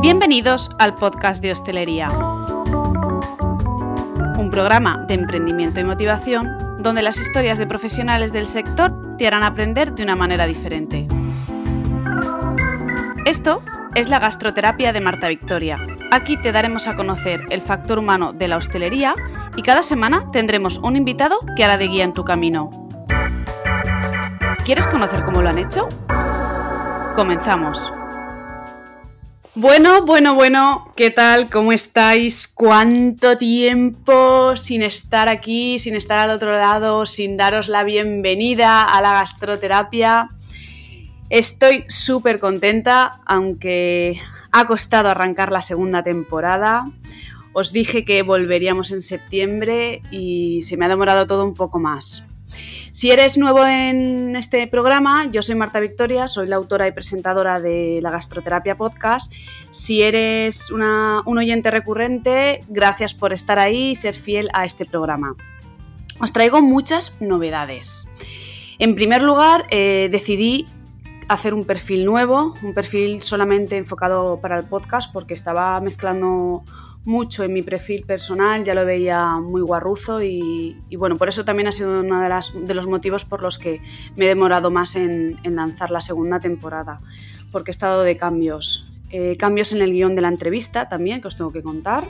Bienvenidos al podcast de Hostelería, un programa de emprendimiento y motivación donde las historias de profesionales del sector te harán aprender de una manera diferente. Esto es la gastroterapia de Marta Victoria. Aquí te daremos a conocer el factor humano de la hostelería y cada semana tendremos un invitado que hará de guía en tu camino. ¿Quieres conocer cómo lo han hecho? Comenzamos. Bueno, bueno, bueno, ¿qué tal? ¿Cómo estáis? ¿Cuánto tiempo sin estar aquí, sin estar al otro lado, sin daros la bienvenida a la gastroterapia? Estoy súper contenta, aunque ha costado arrancar la segunda temporada. Os dije que volveríamos en septiembre y se me ha demorado todo un poco más. Si eres nuevo en este programa, yo soy Marta Victoria, soy la autora y presentadora de la Gastroterapia Podcast. Si eres un oyente recurrente, gracias por estar ahí y ser fiel a este programa. Os traigo muchas novedades. En primer lugar, eh, decidí hacer un perfil nuevo, un perfil solamente enfocado para el podcast porque estaba mezclando mucho en mi perfil personal, ya lo veía muy guarruzo y, bueno, por eso también ha sido uno de, los motivos por los que me he demorado más en, lanzar la segunda temporada, porque he estado de cambios. Eh, cambios en el guion de la entrevista también, que os tengo que contar.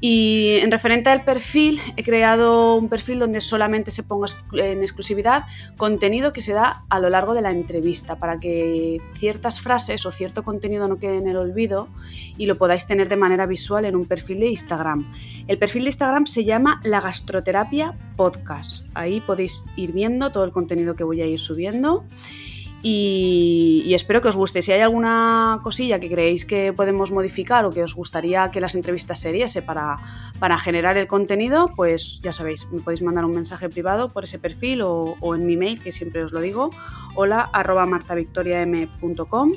Y en referente al perfil, he creado un perfil donde solamente se ponga en exclusividad contenido que se da a lo largo de la entrevista, para que ciertas frases o cierto contenido no quede en el olvido y lo podáis tener de manera visual en un perfil de Instagram. El perfil de Instagram se llama La Gastroterapia Podcast. Ahí podéis ir viendo todo el contenido que voy a ir subiendo. Y, espero que os guste. Si hay alguna cosilla que creéis que podemos modificar o que os gustaría que las entrevistas se diese para, para generar el contenido, pues ya sabéis, me podéis mandar un mensaje privado por ese perfil o, en mi mail, que siempre os lo digo, hola arroba martavictoriam.com.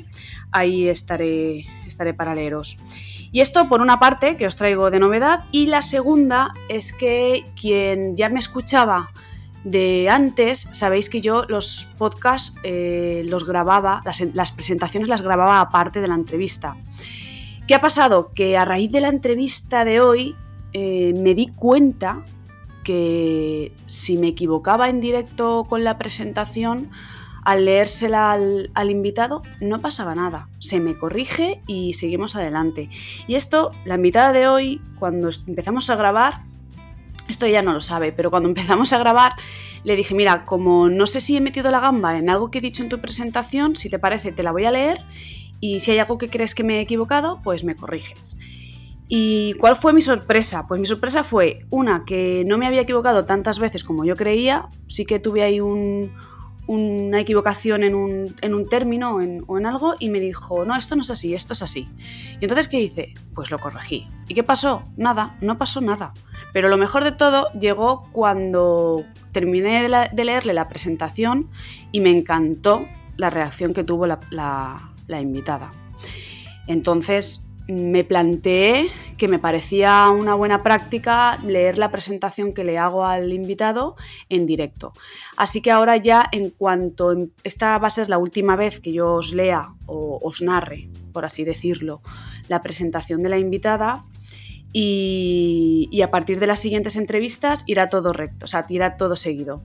Ahí estaré, estaré para leeros. Y esto por una parte que os traigo de novedad y la segunda es que quien ya me escuchaba de antes, sabéis que yo los podcasts eh, los grababa, las, presentaciones las grababa aparte de la entrevista. ¿Qué ha pasado? Que a raíz de la entrevista de hoy eh, me di cuenta que si me equivocaba en directo con la presentación, al leérsela al, al, invitado no pasaba nada. Se me corrige y seguimos adelante. Y esto, la invitada de hoy, cuando empezamos a grabar, esto ella no lo sabe, pero cuando empezamos a grabar le dije, mira, como no sé si he metido la gamba en algo que he dicho en tu presentación, si te parece te la voy a leer y si hay algo que crees que me he equivocado, pues me corriges. ¿Y cuál fue mi sorpresa? Pues mi sorpresa fue una, que no me había equivocado tantas veces como yo creía, sí que tuve ahí un, una equivocación en un, término o en, algo y me dijo, no, esto no es así, esto es así. Y entonces, ¿qué hice? Pues lo corregí. ¿Y qué pasó? Nada, no pasó nada. Pero lo mejor de todo llegó cuando terminé de, leerle la presentación y me encantó la reacción que tuvo la, la, la invitada. Entonces, me planteé que me parecía una buena práctica leer la presentación que le hago al invitado en directo. Así que ahora ya en cuanto em, esta va a ser la última vez que yo os lea o os narre, por así decirlo, la presentación de la invitada, y, a partir de las siguientes entrevistas irá todo recto, o sea, irá todo seguido.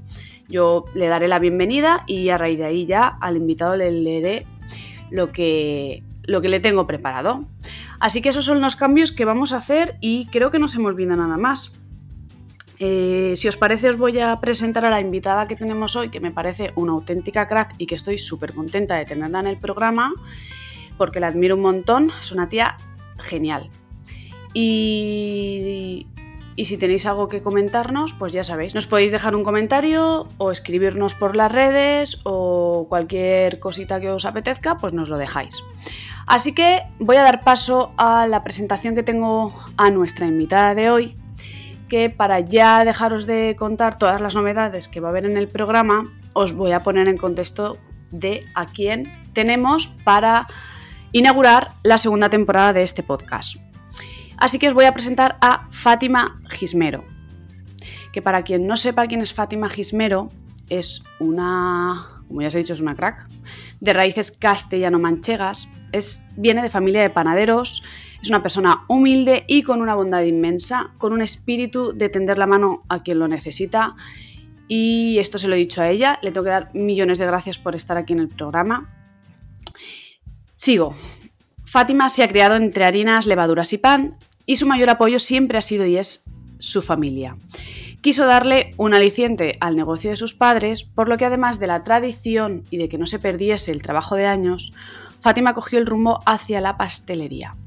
Yo le daré la bienvenida y a raíz de ahí ya al invitado le leeré lo que, lo que le tengo preparado. Así que esos son los cambios que vamos a hacer y creo que no se me olvida nada más. Eh, si os parece os voy a presentar a la invitada que tenemos hoy, que me parece una auténtica crack y que estoy súper contenta de tenerla en el programa, porque la admiro un montón, es una tía genial. Y, si tenéis algo que comentarnos, pues ya sabéis, nos podéis dejar un comentario o escribirnos por las redes o cualquier cosita que os apetezca, pues nos lo dejáis. Así que voy a dar paso a la presentación que tengo a nuestra invitada de hoy, que para ya dejaros de contar todas las novedades que va a haber en el programa, os voy a poner en contexto de a quién tenemos para inaugurar la segunda temporada de este podcast. Así que os voy a presentar a Fátima Gismero, que para quien no sepa quién es Fátima Gismero, es una como ya os he dicho, es una crack, de raíces castellano-manchegas, es, viene de familia de panaderos, es una persona humilde y con una bondad inmensa, con un espíritu de tender la mano a quien lo necesita. Y esto se lo he dicho a ella, le tengo que dar millones de gracias por estar aquí en el programa. Sigo. Fátima se ha criado entre harinas, levaduras y pan, y su mayor apoyo siempre ha sido y es su familia. Quiso darle un aliciente al negocio de sus padres, por lo que además de la tradición y de que no se perdiese el trabajo de años, Fátima cogió el rumbo hacia la pastelería.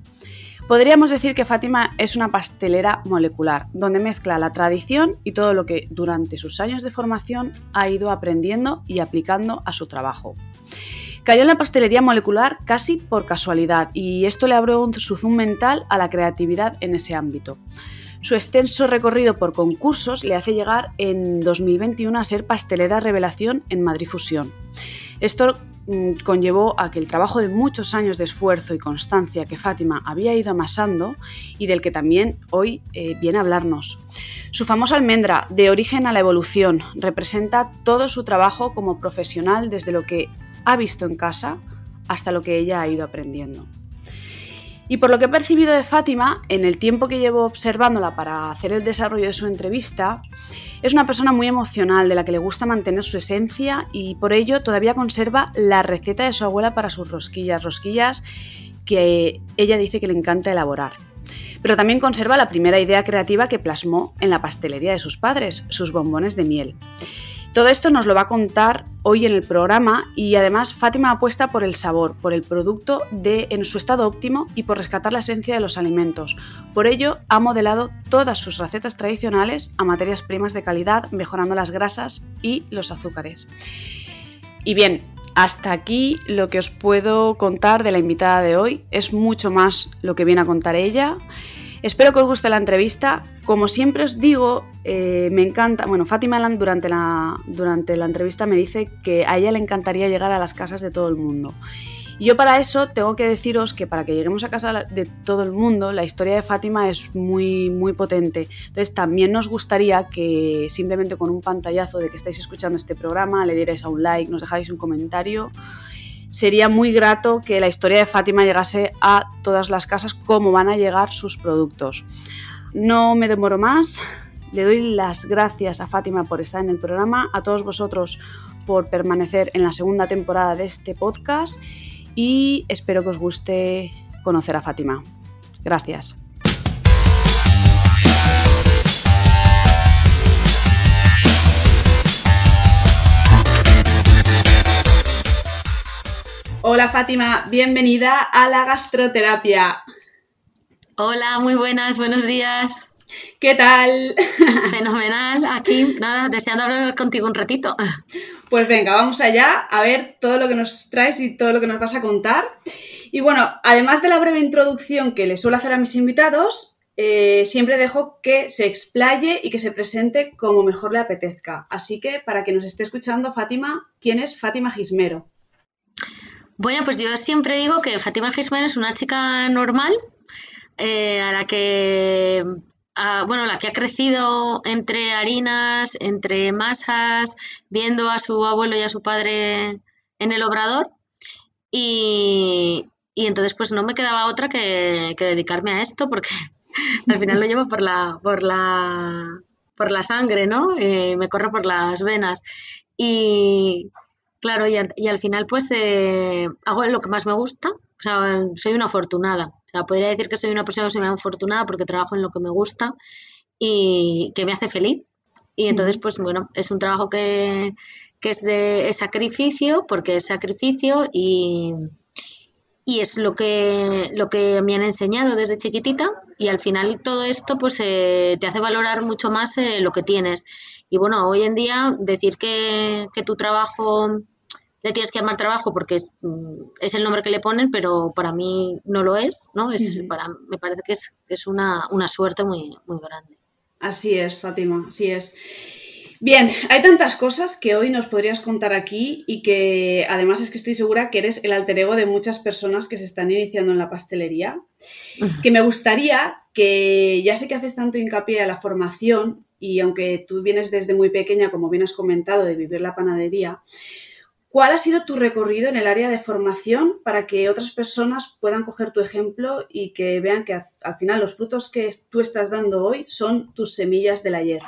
Podríamos decir que Fátima es una pastelera molecular, donde mezcla la tradición y todo lo que durante sus años de formación ha ido aprendiendo y aplicando a su trabajo. Cayó en la pastelería molecular casi por casualidad y esto le abrió su zoom mental a la creatividad en ese ámbito. Su extenso recorrido por concursos le hace llegar en 2021 a ser pastelera revelación en Madrid Fusión. Esto mm, conllevó a que el trabajo de muchos años de esfuerzo y constancia que Fátima había ido amasando y del que también hoy eh, viene a hablarnos. Su famosa almendra, de origen a la evolución, representa todo su trabajo como profesional desde lo que ha visto en casa hasta lo que ella ha ido aprendiendo. Y por lo que he percibido de Fátima, en el tiempo que llevo observándola para hacer el desarrollo de su entrevista, es una persona muy emocional, de la que le gusta mantener su esencia y por ello todavía conserva la receta de su abuela para sus rosquillas, rosquillas que ella dice que le encanta elaborar. Pero también conserva la primera idea creativa que plasmó en la pastelería de sus padres, sus bombones de miel. Todo esto nos lo va a contar hoy en el programa y además Fátima apuesta por el sabor, por el producto de, en su estado óptimo y por rescatar la esencia de los alimentos. Por ello ha modelado todas sus recetas tradicionales a materias primas de calidad, mejorando las grasas y los azúcares. Y bien, hasta aquí lo que os puedo contar de la invitada de hoy. Es mucho más lo que viene a contar ella. Espero que os guste la entrevista. Como siempre os digo, eh, me encanta. Bueno, Fátima durante la, durante la entrevista me dice que a ella le encantaría llegar a las casas de todo el mundo. Y yo para eso tengo que deciros que para que lleguemos a casa de todo el mundo, la historia de Fátima es muy, muy potente. Entonces también nos gustaría que simplemente con un pantallazo de que estáis escuchando este programa, le dierais a un like, nos dejáis un comentario sería muy grato que la historia de Fátima llegase a todas las casas como van a llegar sus productos. No me demoro más, le doy las gracias a Fátima por estar en el programa, a todos vosotros por permanecer en la segunda temporada de este podcast y espero que os guste conocer a Fátima. Gracias. Hola Fátima, bienvenida a la gastroterapia. Hola, muy buenas, buenos días. ¿Qué tal? Fenomenal, aquí, nada, deseando hablar contigo un ratito. Pues venga, vamos allá a ver todo lo que nos traes y todo lo que nos vas a contar. Y bueno, además de la breve introducción que le suelo hacer a mis invitados, eh, siempre dejo que se explaye y que se presente como mejor le apetezca. Así que para que nos esté escuchando, Fátima, ¿quién es Fátima Gismero? Bueno, pues yo siempre digo que Fátima Gismero es una chica normal, eh, a la que bueno, la que ha crecido entre harinas, entre masas, viendo a su abuelo y a su padre en el obrador. Y, entonces pues no me quedaba otra que, dedicarme a esto porque al final lo llevo por la, por la, por la sangre, ¿no? Eh, me corre por las venas. Y, Claro, y, al final pues eh, hago lo que más me gusta, o sea, soy una afortunada. O sea, podría decir que soy una persona que soy afortunada porque trabajo en lo que me gusta y que me hace feliz. Y entonces, pues bueno, es un trabajo que, es de sacrificio, porque es sacrificio y, y es lo que, lo que me han enseñado desde chiquitita y al final todo esto pues eh, te hace valorar mucho más eh, lo que tienes. Y bueno, hoy en día decir que, tu trabajo le tienes que llamar trabajo porque es, mm, es, el nombre que le ponen, pero para mí no lo es, ¿no? Es, para, me parece que es, es una, una, suerte muy, muy grande. Así es, Fátima, así es. Bien, hay tantas cosas que hoy nos podrías contar aquí y que además es que estoy segura que eres el alter ego de muchas personas que se están iniciando en la pastelería, que me gustaría que ya sé que haces tanto hincapié a la formación y aunque tú vienes desde muy pequeña, como bien has comentado, de vivir la panadería, ¿Cuál ha sido tu recorrido en el área de formación para que otras personas puedan coger tu ejemplo y que vean que al final los frutos que tú estás dando hoy son tus semillas del ayer?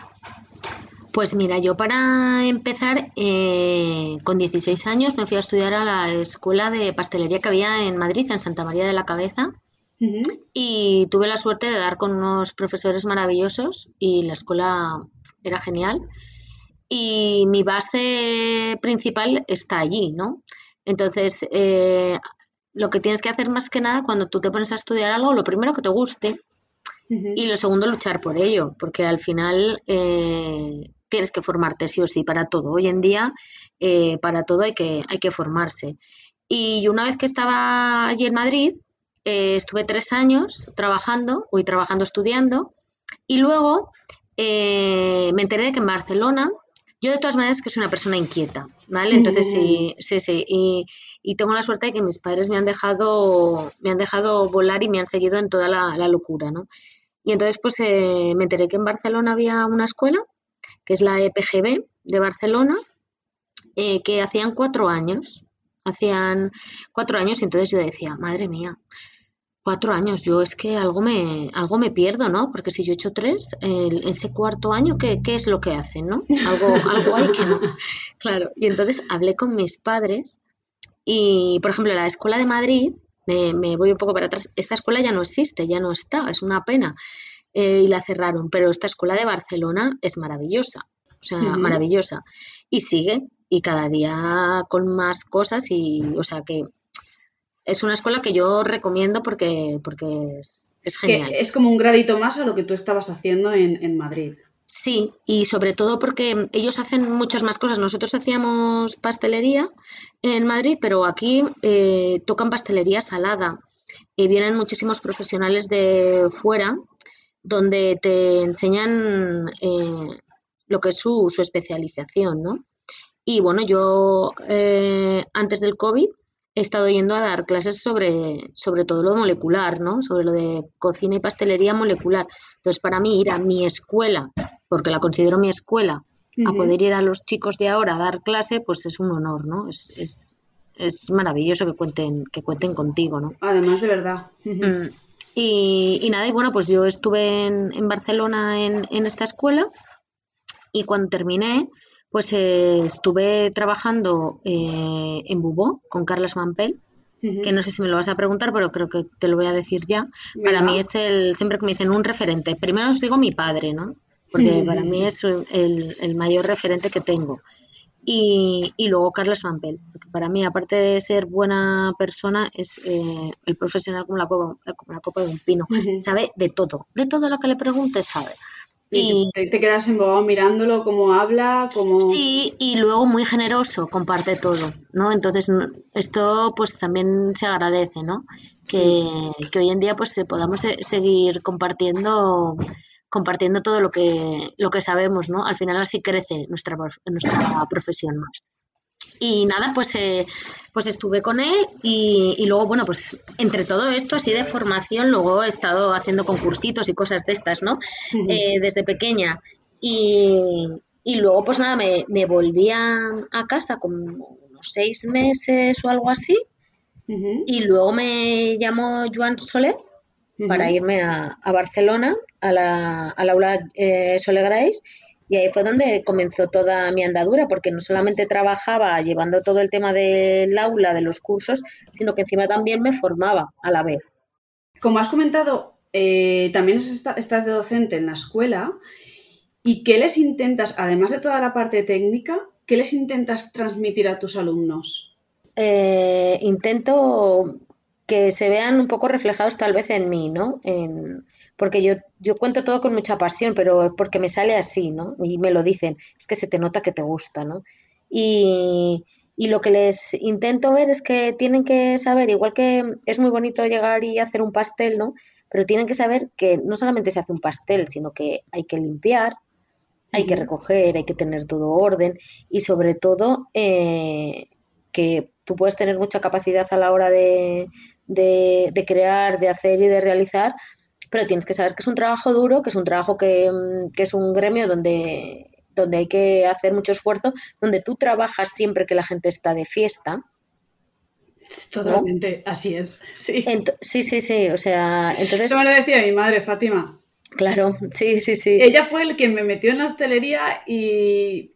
Pues mira, yo para empezar, eh, con 16 años me fui a estudiar a la escuela de pastelería que había en Madrid, en Santa María de la Cabeza. Y tuve la suerte de dar con unos profesores maravillosos y la escuela era genial. Y mi base principal está allí, ¿no? Entonces, eh, lo que tienes que hacer más que nada cuando tú te pones a estudiar algo, lo primero que te guste y lo segundo, luchar por ello, porque al final eh, tienes que formarte sí o sí para todo. Hoy en día, eh, para todo hay que, hay que formarse. Y una vez que estaba allí en Madrid, eh, estuve tres años trabajando, hoy trabajando, estudiando, y luego me enteré de que en Barcelona, yo de todas maneras que soy una persona inquieta, ¿vale? Entonces sí, sí, sí, y, tengo la suerte de que mis padres me han dejado, me han dejado volar y me han seguido en toda la, la locura, ¿no? Y entonces pues me enteré que en Barcelona había una escuela que es la EPGB de Barcelona, eh, que hacían cuatro años. Hacían cuatro años y entonces yo decía, madre mía, cuatro años, yo es que algo me, algo me pierdo, ¿no? Porque si yo he hecho tres, el, ese cuarto año, ¿qué, ¿qué, es lo que hacen, no? Algo, algo hay que no. Claro, y entonces hablé con mis padres y, por ejemplo, la Escuela de Madrid, me, me voy un poco para atrás, esta escuela ya no existe, ya no está, es una pena. Eh, y la cerraron, pero esta escuela de Barcelona es maravillosa, o sea, maravillosa. Y sigue, y cada día con más cosas, y o sea que es una escuela que yo recomiendo porque, porque es, genial. es como un gradito más a lo que tú estabas haciendo en, Madrid. Sí, y sobre todo porque ellos hacen muchas más cosas. Nosotros hacíamos pastelería en Madrid, pero aquí eh, tocan pastelería salada. Y vienen muchísimos profesionales de fuera donde te enseñan eh, lo que es su, especialización, ¿no? Y bueno, yo eh, antes del COVID he estado yendo a dar clases sobre, sobre todo lo molecular, ¿no? Sobre lo de cocina y pastelería molecular. Entonces, para mí ir a mi escuela, porque la considero mi escuela, a poder ir a los chicos de ahora a dar clase, pues es un honor, ¿no? Es, es, es maravilloso que cuenten, que cuenten contigo, ¿no? Además, de verdad. Y, nada, y bueno, pues yo estuve en, Barcelona en, esta escuela y cuando terminé, pues eh, estuve trabajando eh, en Bubó con Carlas Mampel, que no sé si me lo vas a preguntar, pero creo que te lo voy a decir ya. Para mí es el, siempre que me dicen un referente, primero os digo mi padre, ¿no? Porque para mí es el, el mayor referente que tengo. Y, y, luego Carlos Vampel, porque para mí, aparte de ser buena persona, es eh, el profesional como la, copa, como la copa de un pino. Sabe de todo, de todo lo que le preguntes sabe. Y, te, quedas embobado mirándolo, cómo habla, cómo... Sí, y luego muy generoso, comparte todo, ¿no? Entonces, esto pues también se agradece, ¿no? Que, que hoy en día pues podamos seguir compartiendo compartiendo todo lo que, lo que sabemos, ¿no? Al final así crece nuestra, nuestra profesión más. Y nada, pues, eh, pues estuve con él y, luego, bueno, pues entre todo esto, así de formación, luego he estado haciendo concursitos y cosas de estas, ¿no? Eh, desde pequeña. Y, luego, pues nada, me, me volví a, casa con unos seis meses o algo así. Y luego me llamó Joan Soler para irme a, Barcelona, a la, al aula eh, Grace, y ahí fue donde comenzó toda mi andadura, porque no solamente trabajaba llevando todo el tema del aula, de los cursos, sino que encima también me formaba a la vez. Como has comentado, eh, también estás de docente en la escuela. ¿Y qué les intentas, además de toda la parte técnica, qué les intentas transmitir a tus alumnos? Eh, intento que se vean un poco reflejados tal vez en mí, ¿no? En, porque yo, yo cuento todo con mucha pasión, pero porque me sale así, ¿no? Y me lo dicen, es que se te nota que te gusta, ¿no? Y, y lo que les intento ver es que tienen que saber, igual que es muy bonito llegar y hacer un pastel, ¿no? Pero tienen que saber que no solamente se hace un pastel, sino que hay que limpiar, hay que recoger, hay que tener todo orden y sobre todo eh, que tú puedes tener mucha capacidad a la hora de, de, crear, de hacer y de realizar, pero tienes que saber que es un trabajo duro, que es un trabajo que, mm, es un gremio donde, donde hay que hacer mucho esfuerzo, donde tú trabajas siempre que la gente está de fiesta. Totalmente, así es. Sí. sí, sí, sí. O sea, entonces. Eso me lo decía mi madre, Fátima. Claro, sí, sí, sí. Ella fue el que me metió en la hostelería y,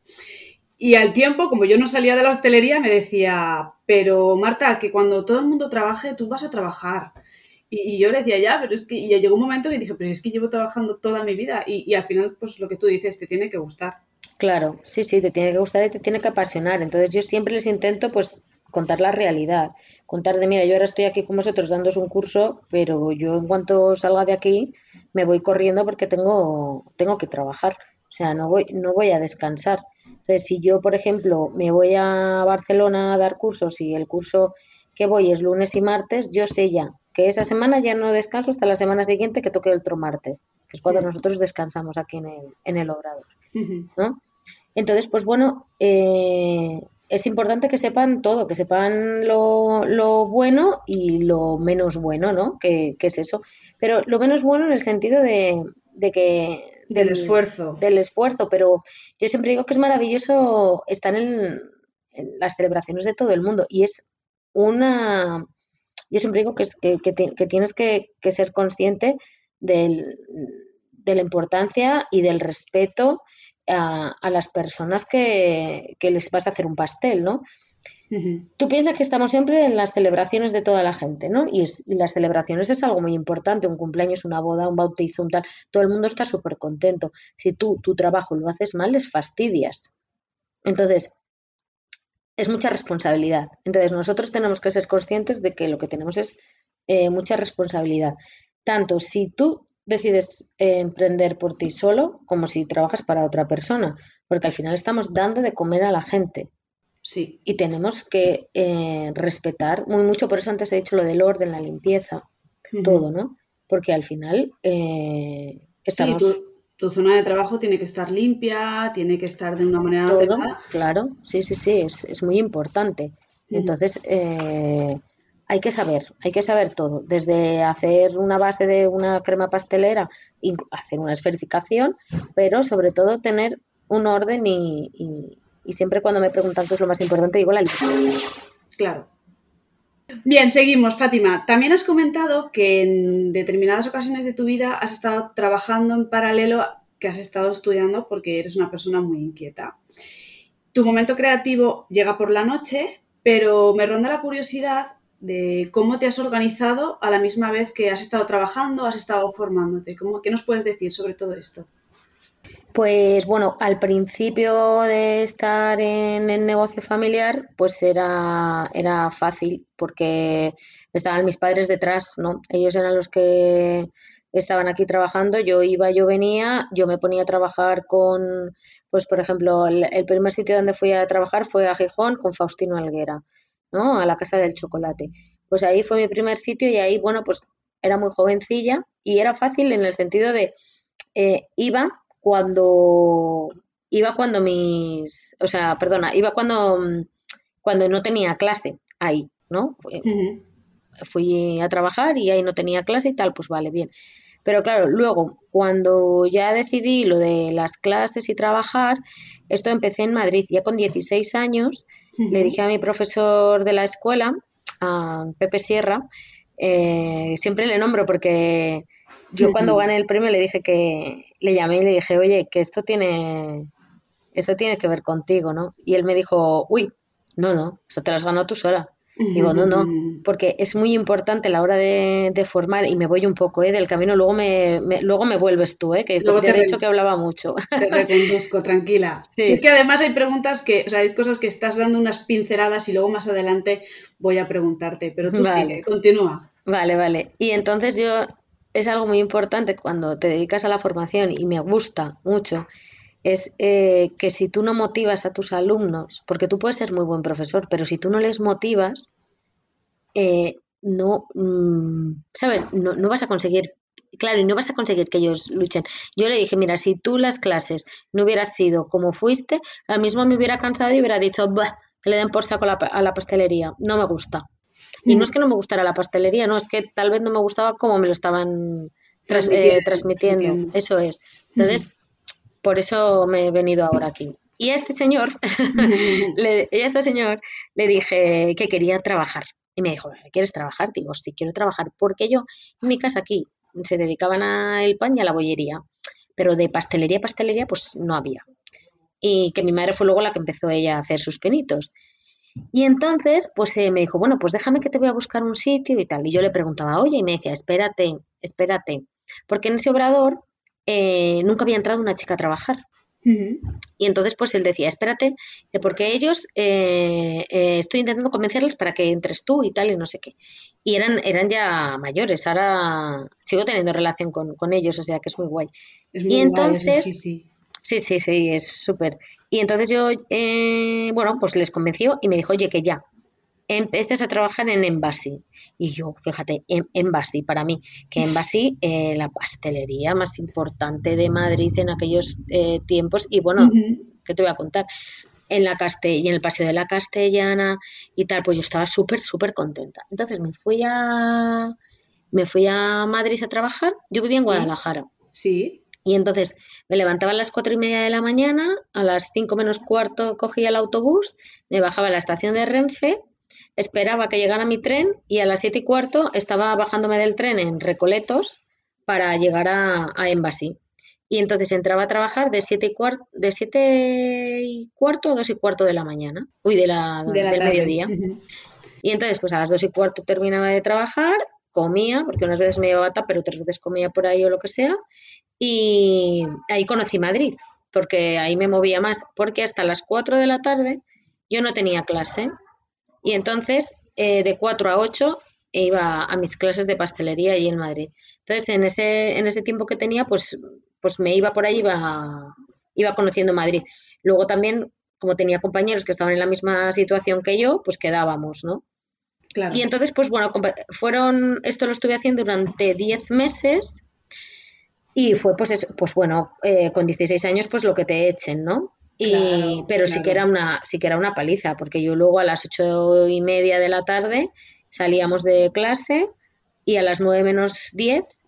y al tiempo, como yo no salía de la hostelería, me decía, pero Marta, que cuando todo el mundo trabaje, tú vas a trabajar. Y, yo le decía, ya, pero es que y llegó un momento que dije, pero es que llevo trabajando toda mi vida y, y al final, pues lo que tú dices, te tiene que gustar. Claro, sí, sí, te tiene que gustar y te tiene que apasionar. Entonces yo siempre les intento, pues, contar la realidad, contar de, mira, yo ahora estoy aquí con vosotros dándos un curso, pero yo en cuanto salga de aquí me voy corriendo porque tengo, tengo que trabajar, o sea, no voy, no voy a descansar. Entonces, si yo, por ejemplo, me voy a Barcelona a dar cursos y el curso que voy es lunes y martes, yo sé ya que esa semana ya no descanso hasta la semana siguiente que toque el otro martes, que es cuando nosotros descansamos aquí en el, en el obrador. ¿no? Entonces, pues bueno, eh, es importante que sepan todo, que sepan lo, bueno y lo menos bueno, ¿no? Que, es eso. Pero lo menos bueno en el sentido de, que... Del, esfuerzo. Del esfuerzo, pero yo siempre digo que es maravilloso estar en, las celebraciones de todo el mundo y es una... Yo siempre digo que, es, que, tienes que, ser consciente de la importancia y del respeto a, las personas que, les vas a hacer un pastel, ¿no? Tú piensas que estamos siempre en las celebraciones de toda la gente, ¿no? Y, las celebraciones es algo muy importante, un cumpleaños, una boda, un bautizo, un tal, todo el mundo está súper contento. Si tú tu trabajo lo haces mal, les fastidias. Entonces, es mucha responsabilidad. Entonces, nosotros tenemos que ser conscientes de que lo que tenemos es eh, mucha responsabilidad. Tanto si tú decides eh, emprender por ti solo como si trabajas para otra persona, porque al final estamos dando de comer a la gente. Sí. Y tenemos que eh, respetar muy mucho, por eso antes he dicho lo del orden, la limpieza, todo, ¿no? Porque al final eh, estamos... tu, zona de trabajo tiene que estar limpia, tiene que estar de una manera... Todo, claro, sí, sí, sí, es, es muy importante. Entonces, eh, hay que saber, hay que saber todo, desde hacer una base de una crema pastelera, hacer una esferificación, pero sobre todo tener un orden y, siempre cuando me preguntan qué es lo más importante digo la limpieza. Claro. Bien, seguimos, Fátima. También has comentado que en determinadas ocasiones de tu vida has estado trabajando en paralelo, que has estado estudiando porque eres una persona muy inquieta. Tu momento creativo llega por la noche, pero me ronda la curiosidad de cómo te has organizado a la misma vez que has estado trabajando, has estado formándote. ¿Cómo, ¿Qué nos puedes decir sobre todo esto? Pues bueno, al principio de estar en el negocio familiar, pues era, era fácil porque estaban mis padres detrás, ¿no? Ellos eran los que estaban aquí trabajando, yo iba, yo venía, yo me ponía a trabajar con, pues por ejemplo, el, el primer sitio donde fui a trabajar fue a Gijón con Faustino Alguera. ¿no? A la Casa del Chocolate. Pues ahí fue mi primer sitio y ahí, bueno, pues era muy jovencilla y era fácil en el sentido de eh, iba cuando iba cuando mis, o sea, perdona, iba cuando cuando no tenía clase ahí, ¿no? Fui a trabajar y ahí no tenía clase y tal, pues vale, bien. Pero claro, luego, cuando ya decidí lo de las clases y trabajar, esto empecé en Madrid, ya con 16 años, le dije a mi profesor de la escuela, a Pepe Sierra, eh, siempre le nombro porque yo cuando gané el premio le dije que le llamé y le dije, oye, que esto tiene, esto tiene que ver contigo, ¿no? Y él me dijo, uy, no, no, eso te lo has ganado tú sola. Digo, no, no, porque es muy importante a la hora de, formar y me voy un poco ¿eh? del camino, luego me, luego me vuelves tú, ¿eh? que luego te he dicho que hablaba mucho. Te reconduzco, tranquila. Si es que además hay preguntas que, o sea, hay cosas que estás dando unas pinceladas y luego más adelante voy a preguntarte, pero tú sigue, continúa. Vale, vale. Y entonces yo, es algo muy importante cuando te dedicas a la formación y me gusta mucho es eh, que si tú no motivas a tus alumnos, porque tú puedes ser muy buen profesor, pero si tú no les motivas, eh, no, mm, ¿sabes? No, vas a conseguir, claro, y no vas a conseguir que ellos luchen. Yo le dije, mira, si tú las clases no hubieras sido como fuiste, al mismo me hubiera cansado y hubiera dicho, que le den por saco a la pastelería, no me gusta. Y no es que no me gustara la pastelería, no, es que tal vez no me gustaba como me lo estaban eh, transmitiendo. Eso es. Entonces, por eso me he venido ahora aquí. Y a este señor, le, y a este señor le dije que quería trabajar. Y me dijo, ¿quieres trabajar? Digo, sí, quiero trabajar. Porque yo, en mi casa aquí, se dedicaban al pan y a la bollería. Pero de pastelería a pastelería, pues no había. Y que mi madre fue luego la que empezó ella a hacer sus penitos. Y entonces, pues eh, me dijo, bueno, pues déjame que te voy a buscar un sitio y tal. Y yo le preguntaba, oye, y me decía, espérate, espérate. Porque en ese obrador eh, nunca había entrado una chica a trabajar. Y entonces, pues él decía, espérate, porque ellos, eh, estoy intentando convencerles para que entres tú y tal, y no sé qué. Y eran, eran ya mayores, ahora sigo teniendo relación con, ellos, o sea que es muy guay. y entonces, sí, sí. Sí, sí, sí, es súper. Y entonces yo, eh, bueno, pues les convenció y me dijo, oye, que ya, empiezas a trabajar en Envasi. Y yo, fíjate, en Envasi, para mí, que Envasi, eh, la pastelería más importante de Madrid en aquellos eh, tiempos, y bueno, ¿qué te voy a contar? En la y en el Paseo de la Castellana y tal, pues yo estaba súper, súper contenta. Entonces me fui a me fui a Madrid a trabajar. Yo vivía en Guadalajara. Sí. Y entonces me levantaba a las cuatro y media de la mañana, a las cinco menos cuarto cogía el autobús, me bajaba a la estación de Renfe, esperaba que llegara mi tren y a las siete y cuarto estaba bajándome del tren en Recoletos para llegar a, a Y entonces entraba a trabajar de siete y, cuarto, de siete y cuarto a dos y cuarto de la mañana, uy, de la, del mediodía. Y entonces, pues a las dos y cuarto terminaba de trabajar, comía, porque unas veces me llevaba tapa, pero otras veces comía por ahí o lo que sea, y ahí conocí Madrid, porque ahí me movía más, porque hasta las 4 de la tarde yo no tenía clase. Y entonces, eh, de 4 a 8, iba a mis clases de pastelería ahí en Madrid. Entonces, en ese, en ese tiempo que tenía, pues, pues me iba por ahí, iba, iba conociendo Madrid. Luego también, como tenía compañeros que estaban en la misma situación que yo, pues quedábamos, ¿no? Y entonces, pues bueno, fueron, esto lo estuve haciendo durante 10 meses y fue, pues, pues bueno, eh, con 16 años, pues lo que te echen, ¿no? Y, pero sí que era una sí que era una paliza porque yo luego a las ocho y media de la tarde salíamos de clase y a las nueve menos diez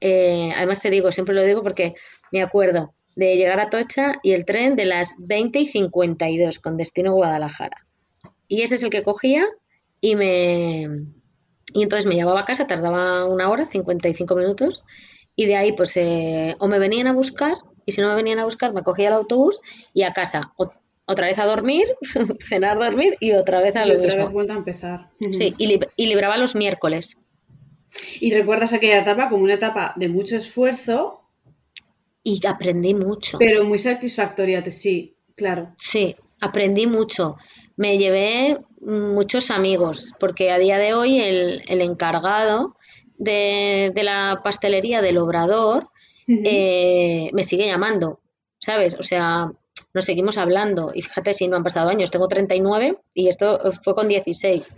eh, además te digo siempre lo digo porque me acuerdo de llegar a Tocha y el tren de las 20 y 52 con destino Guadalajara y ese es el que cogía y me y entonces me llevaba a casa tardaba una hora 55 minutos y de ahí pues eh, o me venían a buscar y si no me venían a buscar me cogía el autobús y a casa otra vez a dormir, cenar, dormir y otra vez a lo y otra Vez vuelta a empezar. Sí, y, y libraba los miércoles. ¿Y recuerdas aquella etapa como una etapa de mucho esfuerzo? Y aprendí mucho. Pero muy satisfactoria, sí, claro. Sí, aprendí mucho. Me llevé muchos amigos, porque a día de hoy el, el encargado de, la pastelería del Obrador eh, me sigue llamando, ¿sabes? O sea, nos seguimos hablando y fíjate si no han pasado años, tengo 39 y esto fue con 16.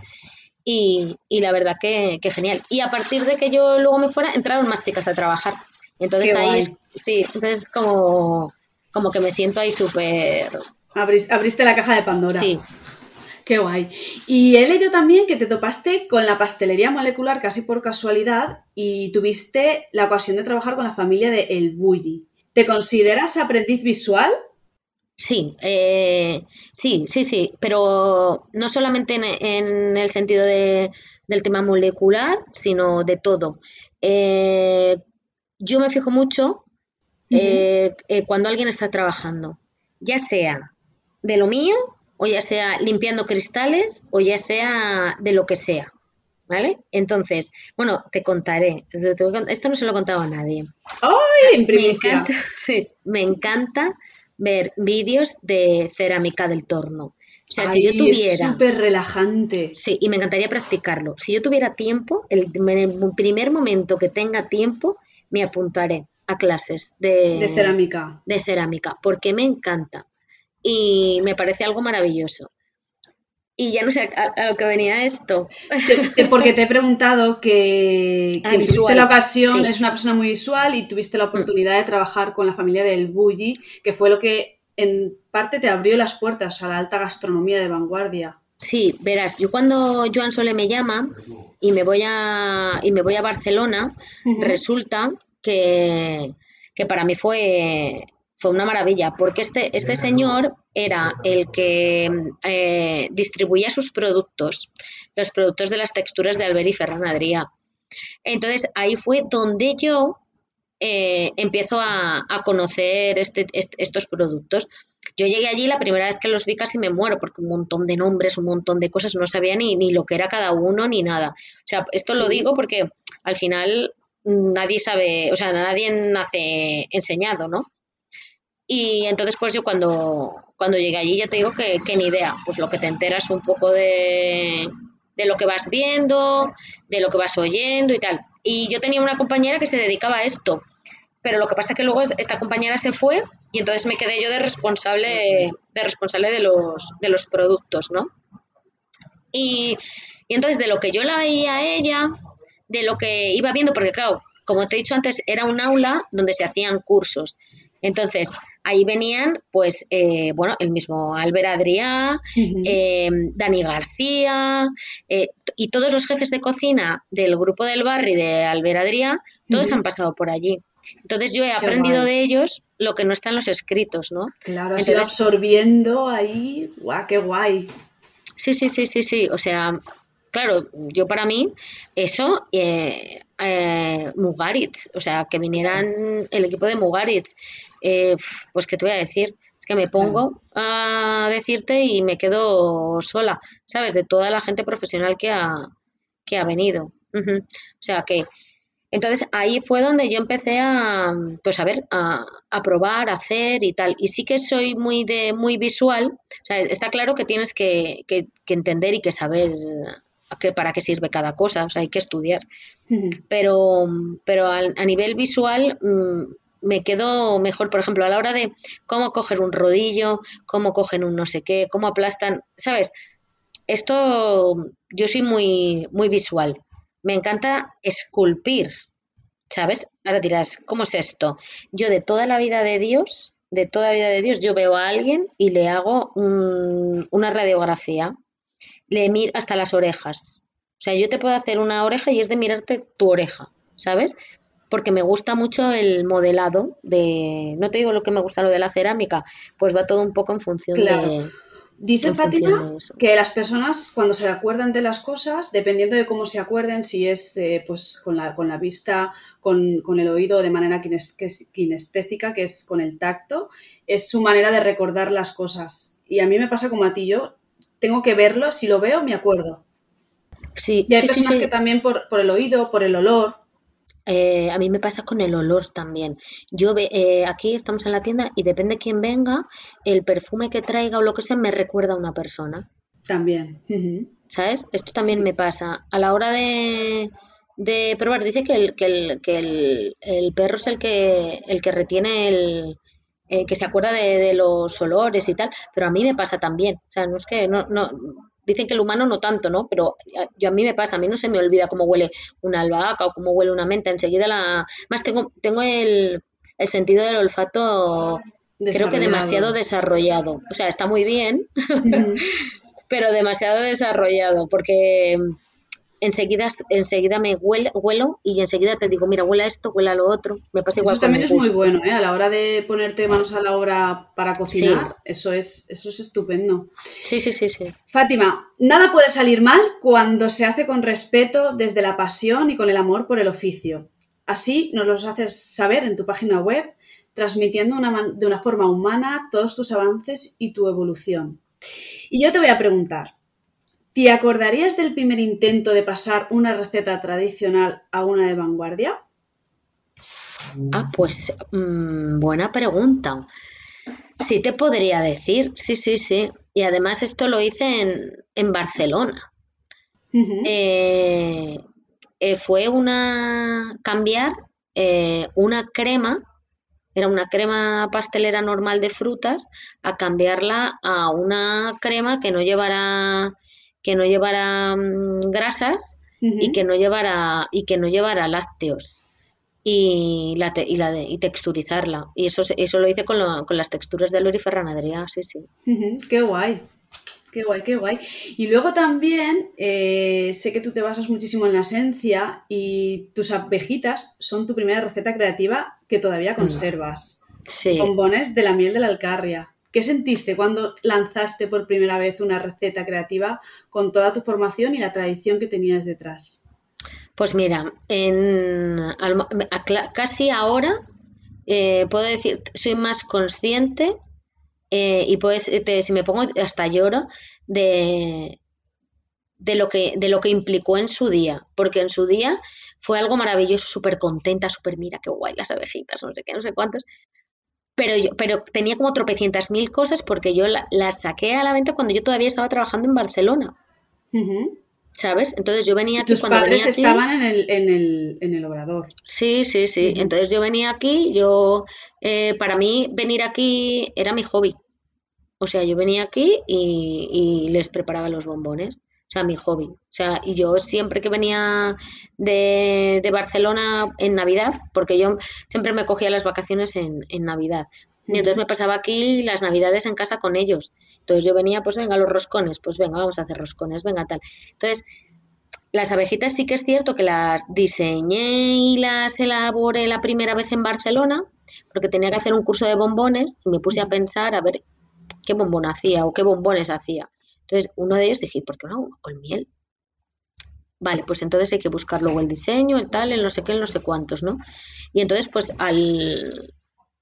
Y, la verdad que, genial. Y a partir de que yo luego me fuera, entraron más chicas a trabajar. Entonces ahí es, sí, entonces como, como que me siento ahí súper... abriste la caja de Pandora. Sí, Qué guay. Y he leído también que te topaste con la pastelería molecular casi por casualidad y tuviste la ocasión de trabajar con la familia de El Bulli. ¿Te consideras aprendiz visual? Sí, eh, sí, sí, sí, pero no solamente en, el sentido del tema molecular, sino de todo. Eh, yo me fijo mucho eh, cuando alguien está trabajando, ya sea de lo mío o ya sea limpiando cristales o ya sea de lo que sea. ¿Vale? Entonces, bueno, te contaré. Esto no se lo he contado a nadie. ¡Ay! En me encanta, sí, me encanta ver vídeos de cerámica del torno. O sea, si yo tuviera. Es súper relajante. Sí, y me encantaría practicarlo. Si yo tuviera tiempo, el, el primer momento que tenga tiempo, me apuntaré a clases de, de cerámica. De cerámica, porque me encanta y me parece algo maravilloso. Y ya no sé a, lo que venía esto. Porque te he preguntado que, ah, tuviste la ocasión, es una persona muy visual y tuviste la mm. oportunidad de trabajar con la familia del Bulli, que fue lo que en parte te abrió las puertas a la alta gastronomía de vanguardia. Sí, verás, yo cuando Joan Sole me llama y me voy a, y me voy a Barcelona, resulta que, que para mí fue fue una maravilla, porque este, este señor era el que eh, distribuía sus productos, los productos de las texturas de Albert y Ferran Adrià. Entonces ahí fue donde yo eh, empiezo a, conocer este, estos productos. Yo llegué allí la primera vez que los vi casi me muero porque un montón de nombres, un montón de cosas, no sabía ni, ni lo que era cada uno ni nada. O sea, esto lo digo porque al final nadie sabe, o sea, nadie nace enseñado, ¿no? Y entonces, pues yo cuando, cuando llegué allí ya te digo que, que ni idea, pues lo que te enteras un poco de, de lo que vas viendo, de lo que vas oyendo y tal. Y yo tenía una compañera que se dedicaba a esto, pero lo que pasa es que luego esta compañera se fue y entonces me quedé yo de responsable de, responsable de, los, de los productos, ¿no? Y, y entonces de lo que yo la veía a ella, de lo que iba viendo, porque claro, como te he dicho antes, era un aula donde se hacían cursos. Entonces, ahí venían, pues, eh, bueno, el mismo Albert Adrià, eh, Dani García, eh, y todos los jefes de cocina del grupo del barrio de Albert Adrià, todos han pasado por allí. Entonces yo he aprendido de ellos lo que no está en los escritos, ¿no? Claro, has ido absorbiendo ahí, guau, qué guay. Sí, sí, sí, sí, sí. O sea, claro, yo para mí, eso, eh, Mugaritz, o sea, que vinieran el equipo de Mugaritz, eh, pues qué te voy a decir, es que me pongo a decirte y me quedo sola, ¿sabes? De toda la gente profesional que ha, que ha venido. O sea que, entonces ahí fue donde yo empecé a, pues a ver, a, a, probar, a hacer y tal. Y sí que soy muy de, muy visual. O sea, está claro que tienes que, que, entender y que saber que, para qué sirve cada cosa. O sea, hay que estudiar. Pero, pero a, a nivel visual, mm, me quedo mejor, por ejemplo, a la hora de cómo coger un rodillo, cómo cogen un no sé qué, cómo aplastan, ¿sabes? Esto yo soy muy, muy visual. Me encanta esculpir, ¿sabes? Ahora dirás, ¿cómo es esto? Yo de toda la vida de Dios, de toda la vida de Dios, yo veo a alguien y le hago una radiografía, le miro hasta las orejas. O sea, yo te puedo hacer una oreja y es de mirarte tu oreja, ¿sabes? Porque me gusta mucho el modelado de, no te digo lo que me gusta lo de la cerámica, pues va todo un poco en función de... Dice Fátima que las personas cuando se acuerdan de las cosas, dependiendo de cómo se acuerden, si es eh, pues con la, con la vista, con, con, el oído de manera kinestésica, que es con el tacto, es su manera de recordar las cosas. Y a mí me pasa como a ti, yo tengo que verlo, si lo veo me acuerdo. Sí, y hay personas que también por, por el oído, por el olor, eh, a mí me pasa con el olor también. Yo eh, aquí estamos en la tienda y depende de quién venga, el perfume que traiga o lo que sea me recuerda a una persona. También. ¿Sabes? Esto también me pasa. A la hora de, de probar, dice que el, que, el, que el, el, perro es el que, el que retiene el, eh, que se acuerda de, de, los olores y tal, pero a mí me pasa también. O sea, no es que no, no, dicen que el humano no tanto, ¿no? Pero yo a mí me pasa, a mí no se me olvida cómo huele una albahaca o cómo huele una menta. Enseguida la. Más tengo, tengo el, el sentido del olfato, creo que demasiado desarrollado. O sea, está muy bien, pero demasiado desarrollado, porque enseguida, enseguida me huelo, y enseguida te digo, mira, huela esto, huela lo otro. Me pasa igual. Eso también es muy bueno, ¿eh? A la hora de ponerte manos a la obra para cocinar, eso, es, eso es estupendo. Sí, sí, sí, sí. Fátima, nada puede salir mal cuando se hace con respeto, desde la pasión y con el amor por el oficio. Así nos lo haces saber en tu página web, transmitiendo de una forma humana todos tus avances y tu evolución. Y yo te voy a preguntar, ¿Te acordarías del primer intento de pasar una receta tradicional a una de vanguardia? Ah, pues mmm, buena pregunta. Sí te podría decir, sí, sí, sí. Y además esto lo hice en, en Barcelona. eh, eh, fue una cambiar eh, una crema, era una crema pastelera normal de frutas, a cambiarla a una crema que no llevara que no llevara mm, grasas y que no llevara y que no llevara lácteos y la, y, la y texturizarla y eso eso lo hice con, con las texturas de Lori Ferran Adrià sí sí qué guay Qué guay, qué guay. Y luego también eh, sé que tú te basas muchísimo en la esencia y tus abejitas son tu primera receta creativa que todavía conservas. Sí. Bombones de la miel de la alcarria. ¿Qué sentiste cuando lanzaste por primera vez una receta creativa con toda tu formación y la tradición que tenías detrás? Pues mira, en, casi ahora eh, puedo decir, soy más consciente eh, y pues si me pongo hasta lloro de, de, lo que, de lo que implicó en su día, porque en su día fue algo maravilloso, súper contenta, súper mira qué guay las abejitas, no sé qué, no sé cuántos. Pero yo, pero tenía como tropecientas mil cosas porque yo las saqué a la venta cuando yo todavía estaba trabajando en Barcelona. ¿Sabes? Entonces yo venía aquí. Tus padres estaban en el, en, el, en el obrador. Sí, sí, sí. Entonces yo venía aquí, yo. Eh, para mí, venir aquí era mi hobby. O sea, yo venía aquí y, y les preparaba los bombones sea, mi hobby. O sea, y yo siempre que venía de, Barcelona en Navidad, porque yo siempre me cogía las vacaciones en, Navidad. Y entonces me pasaba aquí las Navidades en casa con ellos. Entonces yo venía, pues venga, los roscones, pues venga, vamos a hacer roscones, venga, tal. Entonces, las abejitas sí que es cierto que las diseñé y las elaboré la primera vez en Barcelona, porque tenía que hacer un curso de bombones y me puse a pensar a ver qué bombón hacía o qué bombones hacía. Entonces, uno de ellos dije, ¿por qué no uno con miel? Vale, pues entonces hay que buscar luego el diseño, el tal, el no sé qué, el no sé cuántos, ¿no? Y entonces, pues al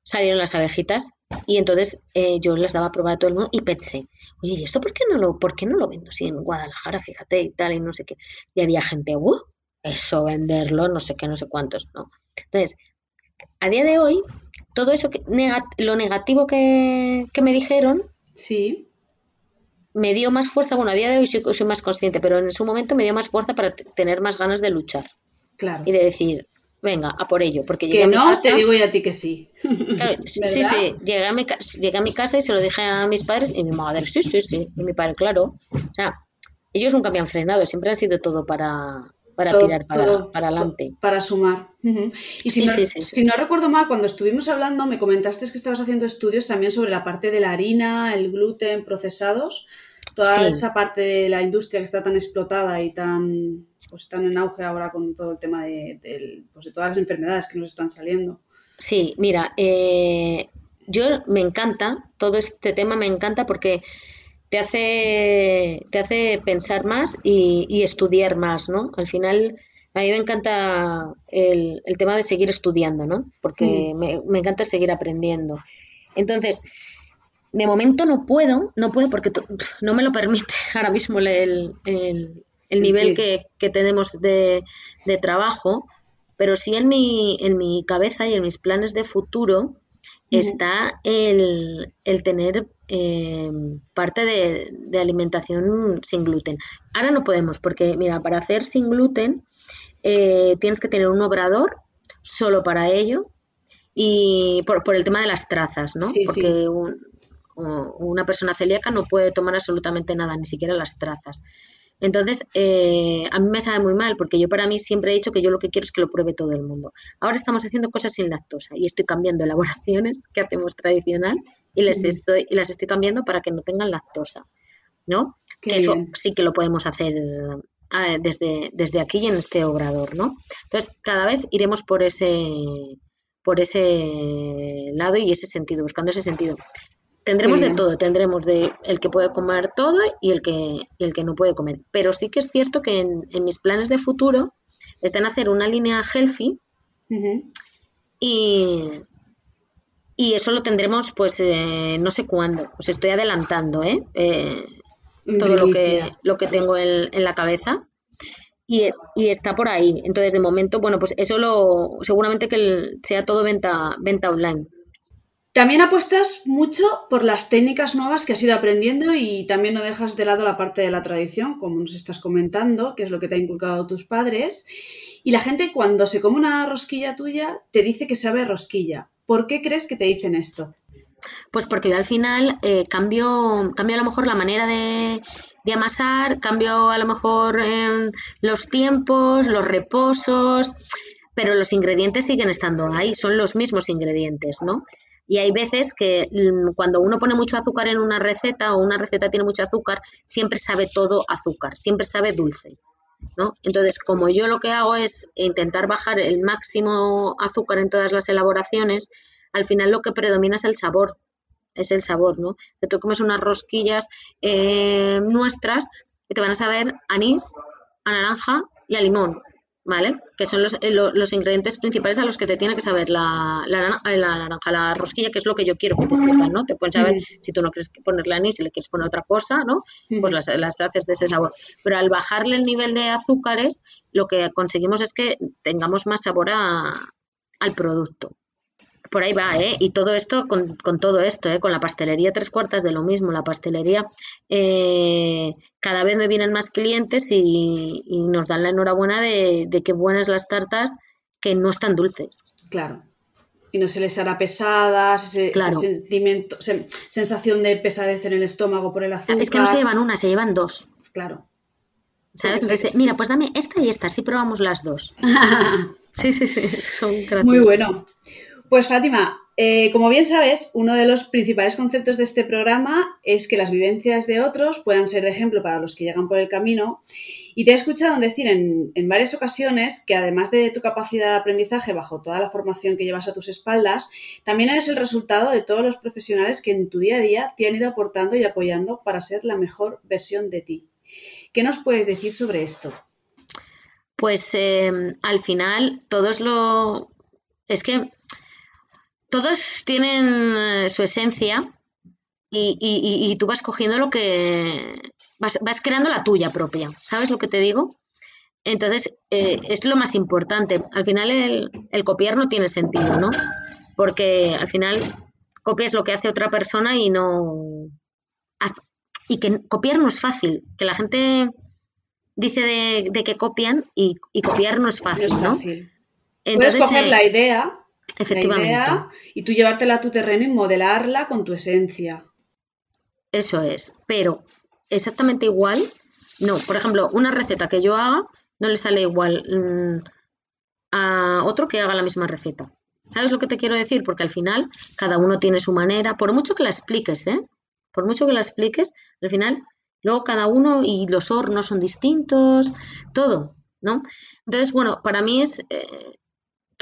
salieron las abejitas y entonces eh, yo las daba a probar a todo el mundo y pensé, oye, ¿y esto por qué no lo, por qué no lo vendo así en Guadalajara, fíjate, y tal, y no sé qué? Y había gente, ¡uh! Eso, venderlo, no sé qué, no sé cuántos, ¿no? Entonces, a día de hoy, todo eso, que, lo negativo que, que me dijeron, sí me dio más fuerza, bueno, a día de hoy soy, soy más consciente, pero en su momento me dio más fuerza para tener más ganas de luchar. Claro. Y de decir, venga, a por ello. Porque que no, te digo ya a ti que sí. sí, sí, llegué a, mi, llegué a mi casa y se lo dije a mis padres y mi madre, sí, sí, sí, y mi padre, claro. O sea, ellos nunca me han frenado, siempre han sido todo para, para tirar para, para, adelante. Para sumar. Y si, no, si no recuerdo mal, cuando estuvimos hablando, me comentaste que estabas haciendo estudios también sobre la parte de la harina, el gluten, procesados, toda esa parte de la industria que está tan explotada y tan, pues, tan en auge ahora con todo el tema de, pues, de todas las enfermedades que nos están saliendo. Sí, mira, eh, yo me encanta, todo este tema me encanta porque te hace, te hace pensar más y, estudiar más, ¿no? Al final, a mí me encanta el, tema de seguir estudiando, ¿no? Porque mm. me, encanta seguir aprendiendo. Entonces, de momento no puedo, no puedo porque no me lo permite ahora mismo el, nivel que, tenemos de, trabajo, pero sí en mi, en mi cabeza y en mis planes de futuro está el, tener em, parte de, alimentación sin gluten. Ahora no podemos, porque mira, para hacer sin gluten eh, tienes que tener un obrador solo para ello y por, por el tema de las trazas, ¿no? porque una persona celíaca no puede tomar absolutamente nada, ni siquiera las trazas. Entonces, eh, a mí me sabe muy mal porque yo para mí siempre he dicho que yo lo que quiero es que lo pruebe todo el mundo. Ahora estamos haciendo cosas sin lactosa y estoy cambiando elaboraciones que hacemos tradicional y, les estoy, y las estoy cambiando para que no tengan lactosa, ¿no? que eso sí que lo podemos hacer eh, desde, desde aquí y en este obrador, ¿no? Entonces, cada vez iremos por ese por ese lado y ese sentido, buscando ese sentido. Tendremos de todo, tendremos de el que puede comer todo y el que, el que no puede comer. Pero sí que es cierto que en, mis planes de futuro están hacer una línea healthy y, y eso lo tendremos pues eh, no sé cuándo. Os estoy adelantando, ¿eh? eh todo lo que, lo que tengo en, en la cabeza. Y, y, está por ahí. Entonces, de momento, bueno, pues eso lo seguramente que sea todo venta, venta online. También apuestas mucho por las técnicas nuevas que has ido aprendiendo y también no dejas de lado la parte de la tradición, como nos estás comentando, que es lo que te han inculcado tus padres. Y la gente cuando se come una rosquilla tuya te dice que sabe rosquilla. ¿Por qué crees que te dicen esto? Pues porque yo al final eh, cambio, cambio a lo mejor la manera de, amasar, cambio a lo mejor em, los tiempos, los reposos, pero los ingredientes siguen estando ahí, son los mismos ingredientes, ¿no? Y hay veces que mm, cuando uno pone mucho azúcar en una receta o una receta tiene mucho azúcar, siempre sabe todo azúcar, siempre sabe dulce. ¿No? Entonces, como yo lo que hago es intentar bajar el máximo azúcar en todas las elaboraciones, al final lo que predomina es el sabor, es el sabor, ¿no? Que tú comes unas rosquillas eh, nuestras y te van a saber anís, a naranja y a limón. ¿Vale? Que son los, eh, los, ingredientes principales a los que te tiene que saber la, la, la, naranja, la rosquilla, que es lo que yo quiero que te sepan, ¿no? Te pueden saber, si tú no quieres ponerle anís, si le quieres poner otra cosa, ¿no? Pues las, las, haces de ese sabor. Pero al bajarle el nivel de azúcares, lo que conseguimos es que tengamos más sabor a, al producto por ahí va, ¿eh? Y todo esto, con, todo esto, ¿eh? Con la pastelería tres cuartas de lo mismo. La pastelería, eh, cada vez me vienen más clientes y, nos dan la enhorabuena de, de qué buenas las tartas que no están dulces. Claro. Y no se les hará pesadas, ese, sentimiento, sensación de pesadez en el estómago por el azúcar. Es que no se llevan una, se llevan dos. Claro. ¿Sabes? mira, pues dame esta y esta, sí probamos las dos. sí, sí, sí, son Muy bueno. Pues Fátima, eh, como bien sabes, uno de los principales conceptos de este programa es que las vivencias de otros puedan ser de ejemplo para los que llegan por el camino. Y te he escuchado decir en, varias ocasiones que además de tu capacidad de aprendizaje bajo toda la formación que llevas a tus espaldas, también eres el resultado de todos los profesionales que en tu día a día te han ido aportando y apoyando para ser la mejor versión de ti. ¿Qué nos puedes decir sobre esto? Pues eh, al final todos lo... Es que todos tienen eh, su esencia y, tú vas cogiendo lo que. Vas, creando la tuya propia. ¿Sabes lo que te digo? Entonces, eh, es lo más importante. Al final, el, copiar no tiene sentido, ¿no? Porque al final copias lo que hace otra persona y no. Y que copiar no es fácil. Que la gente dice de, que copian y, copiar no es fácil, ¿no? Puedes coger eh, la idea Efectivamente. y tú llevártela a tu terreno y modelarla con tu esencia. Eso es, pero exactamente igual, no. Por ejemplo, una receta que yo haga no le sale igual mm, a otro que haga la misma receta. ¿Sabes lo que te quiero decir? Porque al final cada uno tiene su manera, por mucho que la expliques, ¿eh? Por mucho que la expliques, al final luego cada uno y los hornos son distintos, todo, ¿no? Entonces, bueno, para mí es, eh,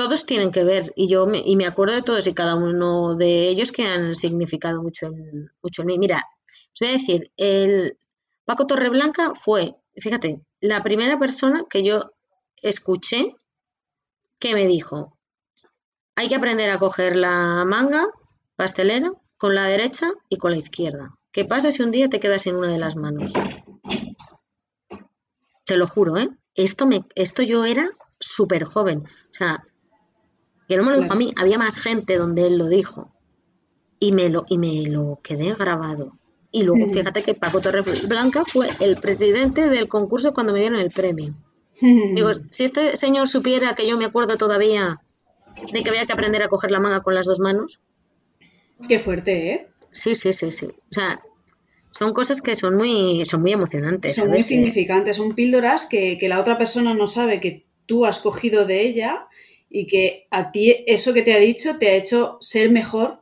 todos tienen que ver y yo me, y me acuerdo de todos y cada uno de ellos que han significado mucho en, mucho mí. Mira, os voy a decir, el Paco Torreblanca fue, fíjate, la primera persona que yo escuché que me dijo, hay que aprender a coger la manga pastelera con la derecha y con la izquierda. ¿Qué pasa si un día te quedas en una de las manos? Te lo juro, ¿eh? Esto, me, esto yo era súper joven. O sea, que no me lo dijo a mí, había más gente donde él lo dijo. Y me lo, y me lo quedé grabado. Y luego, fíjate que Paco Torres Blanca fue el presidente del concurso cuando me dieron el premio. Digo, si este señor supiera que yo me acuerdo todavía de que había que aprender a coger la manga con las dos manos. Qué fuerte, ¿eh? Sí, sí, sí, sí. O sea, son cosas que son muy, son muy emocionantes. Son muy significantes, son píldoras que, que, la otra persona no sabe que tú has cogido de ella y que a ti eso que te ha dicho te ha hecho ser mejor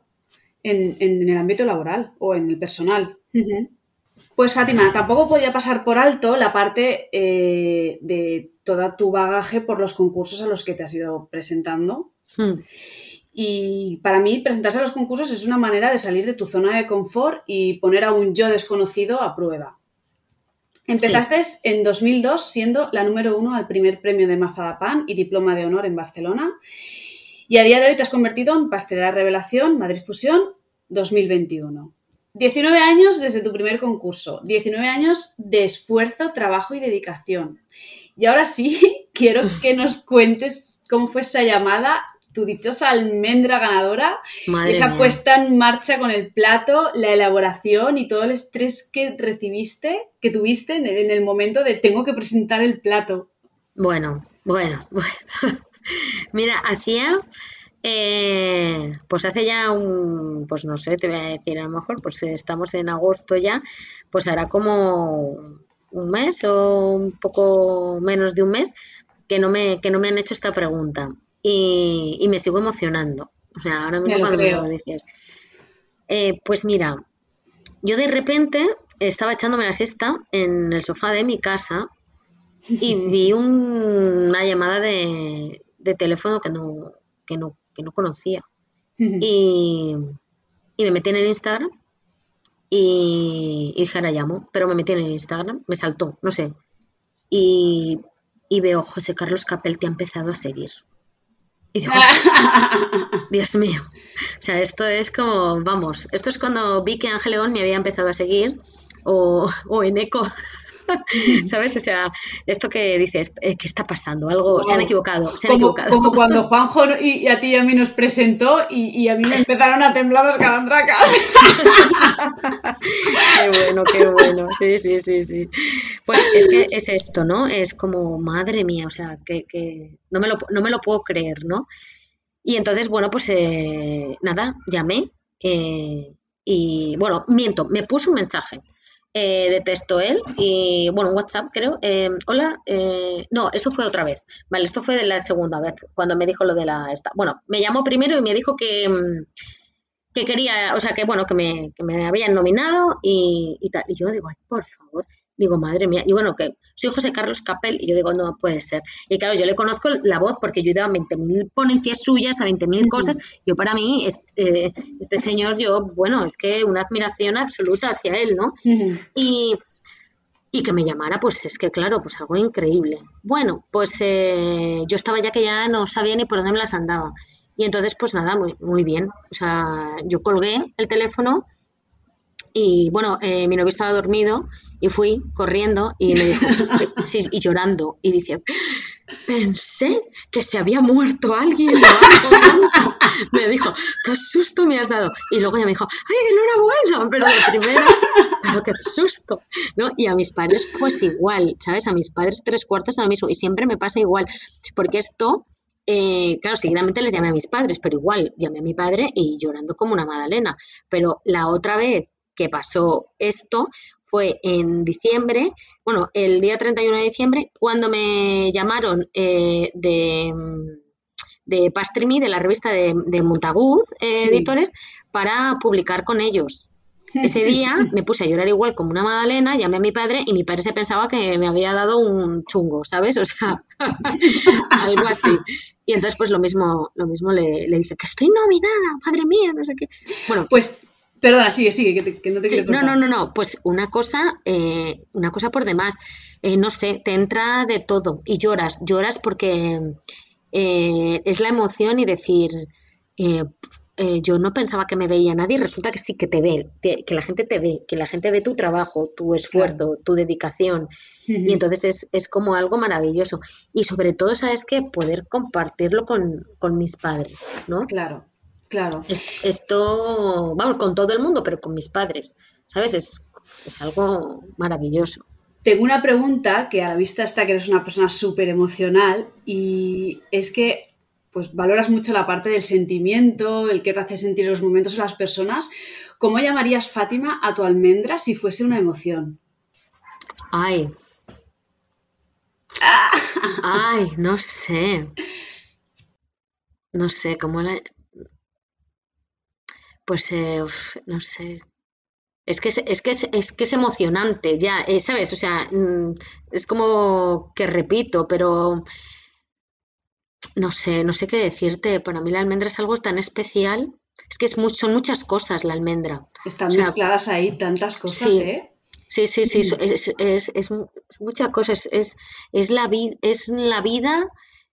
en, el ámbito laboral o en el personal. Pues Fátima, tampoco podía pasar por alto la parte eh, de toda tu bagaje por los concursos a los que te has ido presentando. Hmm. Y para mí presentarse a los concursos es una manera de salir de tu zona de confort y poner a un yo desconocido a prueba. Empezaste en 2002 siendo la número uno al primer premio de Pan y diploma de honor en Barcelona. Y a día de hoy te has convertido en pastelera revelación Madrid Fusión 2021. 19 años desde tu primer concurso, 19 años de esfuerzo, trabajo y dedicación. Y ahora sí, quiero que nos cuentes cómo fue esa llamada tu dichosa almendra ganadora, esa puesta en marcha con el plato, la elaboración y todo el estrés que recibiste, que tuviste en el, momento de tengo que presentar el plato. Bueno, bueno, bueno. Mira, hacía, eh, pues hace ya un, pues no sé, te voy a decir a lo mejor, pues estamos en agosto ya, pues hará como un mes o un poco menos de un mes que no me, que no me han hecho esta pregunta y, me sigo emocionando. O sea, ahora mismo cuando me lo dices. Eh, pues mira, yo de repente estaba echándome la siesta en el sofá de mi casa y vi una llamada de, teléfono que no, que, no, que no conocía. y, y me metí en el Instagram y, y dije, ahora llamo, pero me metí en el Instagram, me saltó, no sé. Y, y veo, José Carlos Capel te ha empezado a seguir. Y digo, Dios mío. O sea, esto es como, vamos, esto es cuando vi que Ángel León me había empezado a seguir o, o en eco ¿Sabes? O sea, esto que dices, ¿qué está pasando? Algo, se han equivocado, se han como, equivocado. Como cuando Juanjo y, a ti y a mí nos presentó y, y a mí me empezaron a temblar las calandracas. qué bueno, qué bueno. Sí, sí, sí, sí. Pues es que es esto, ¿no? Es como, madre mía, o sea, que, que no, me lo, no me lo puedo creer, ¿no? Y entonces, bueno, pues eh, nada, llamé eh, y, bueno, miento, me puso un mensaje eh, de él y, bueno, WhatsApp creo. Eh, hola, eh, no, eso fue otra vez. Vale, esto fue de la segunda vez, cuando me dijo lo de la... Esta. Bueno, me llamó primero y me dijo que, mm, que quería, o sea, que bueno, que me, que me habían nominado y, y tal. Y yo digo, ay, por favor. Digo, madre mía. Y bueno, que soy José Carlos Capel y yo digo, no puede ser. Y claro, yo le conozco la voz porque yo he ido a 20.000 ponencias suyas, a 20.000 cosas. Yo para mí, este, este, señor, yo, bueno, es que una admiración absoluta hacia él, ¿no? Y y que me llamara, pues es que claro, pues algo increíble. Bueno, pues eh, yo estaba ya que ya no sabía ni por dónde me las andaba. Y entonces, pues nada, muy, muy bien. O sea, yo colgué el teléfono y bueno, eh, mi novio estaba dormido y fui corriendo y me dijo, sí, y llorando, y dice, pensé que se había muerto alguien. me dijo, qué susto me has dado. Y luego ella me dijo, ay, enhorabuena, pero de primero, pero qué susto. ¿no? Y a mis padres, pues igual, ¿sabes? A mis padres tres cuartos a lo mismo. Y siempre me pasa igual, porque esto... Eh, claro, seguidamente les llamé a mis padres, pero igual llamé a mi padre y llorando como una magdalena. Pero la otra vez que pasó esto fue en diciembre, bueno, el día 31 de diciembre, cuando me llamaron eh, de, de Pastrimi, de la revista de, de Montaguz eh, Editores, para publicar con ellos. Ese día me puse a llorar igual como una magdalena, llamé a mi padre y mi padre se pensaba que me había dado un chungo, ¿sabes? O sea, algo así. Y entonces pues lo mismo, lo mismo le, le dije, que estoy nominada, madre mía, no sé qué. Bueno, pues Perdona, sigue, sigue, que, no te No, no, no, no, pues una cosa, eh, una cosa por demás. Eh, no sé, te entra de todo y lloras, lloras porque eh, es la emoción y decir, yo no pensaba que me veía nadie y resulta que sí que te ve, que la gente te ve, que la gente ve tu trabajo, tu esfuerzo, tu dedicación. Y entonces es, es, como algo maravilloso. Y sobre todo, ¿sabes qué? Poder compartirlo con, con mis padres, ¿no? Claro. Claro. esto, vamos, con todo el mundo, pero con mis padres, ¿sabes? Es, es algo maravilloso. Tengo una pregunta que a la vista está que eres una persona súper emocional y es que pues valoras mucho la parte del sentimiento, el que te hace sentir los momentos de las personas. ¿Cómo llamarías Fátima a tu almendra si fuese una emoción? Ay. Ay, no sé. No sé, ¿cómo la, pues eh, no sé. Es que es, es que es, que es emocionante, ya, eh, ¿sabes? O sea, mm, es como que repito, pero no sé, no sé qué decirte. Para mí la almendra es algo tan especial. Es que es son muchas cosas la almendra. Están mezcladas ahí tantas cosas, sí, ¿eh? Sí, sí, sí, mm. es, es, es, muchas cosas. Es, es, la, es la vida,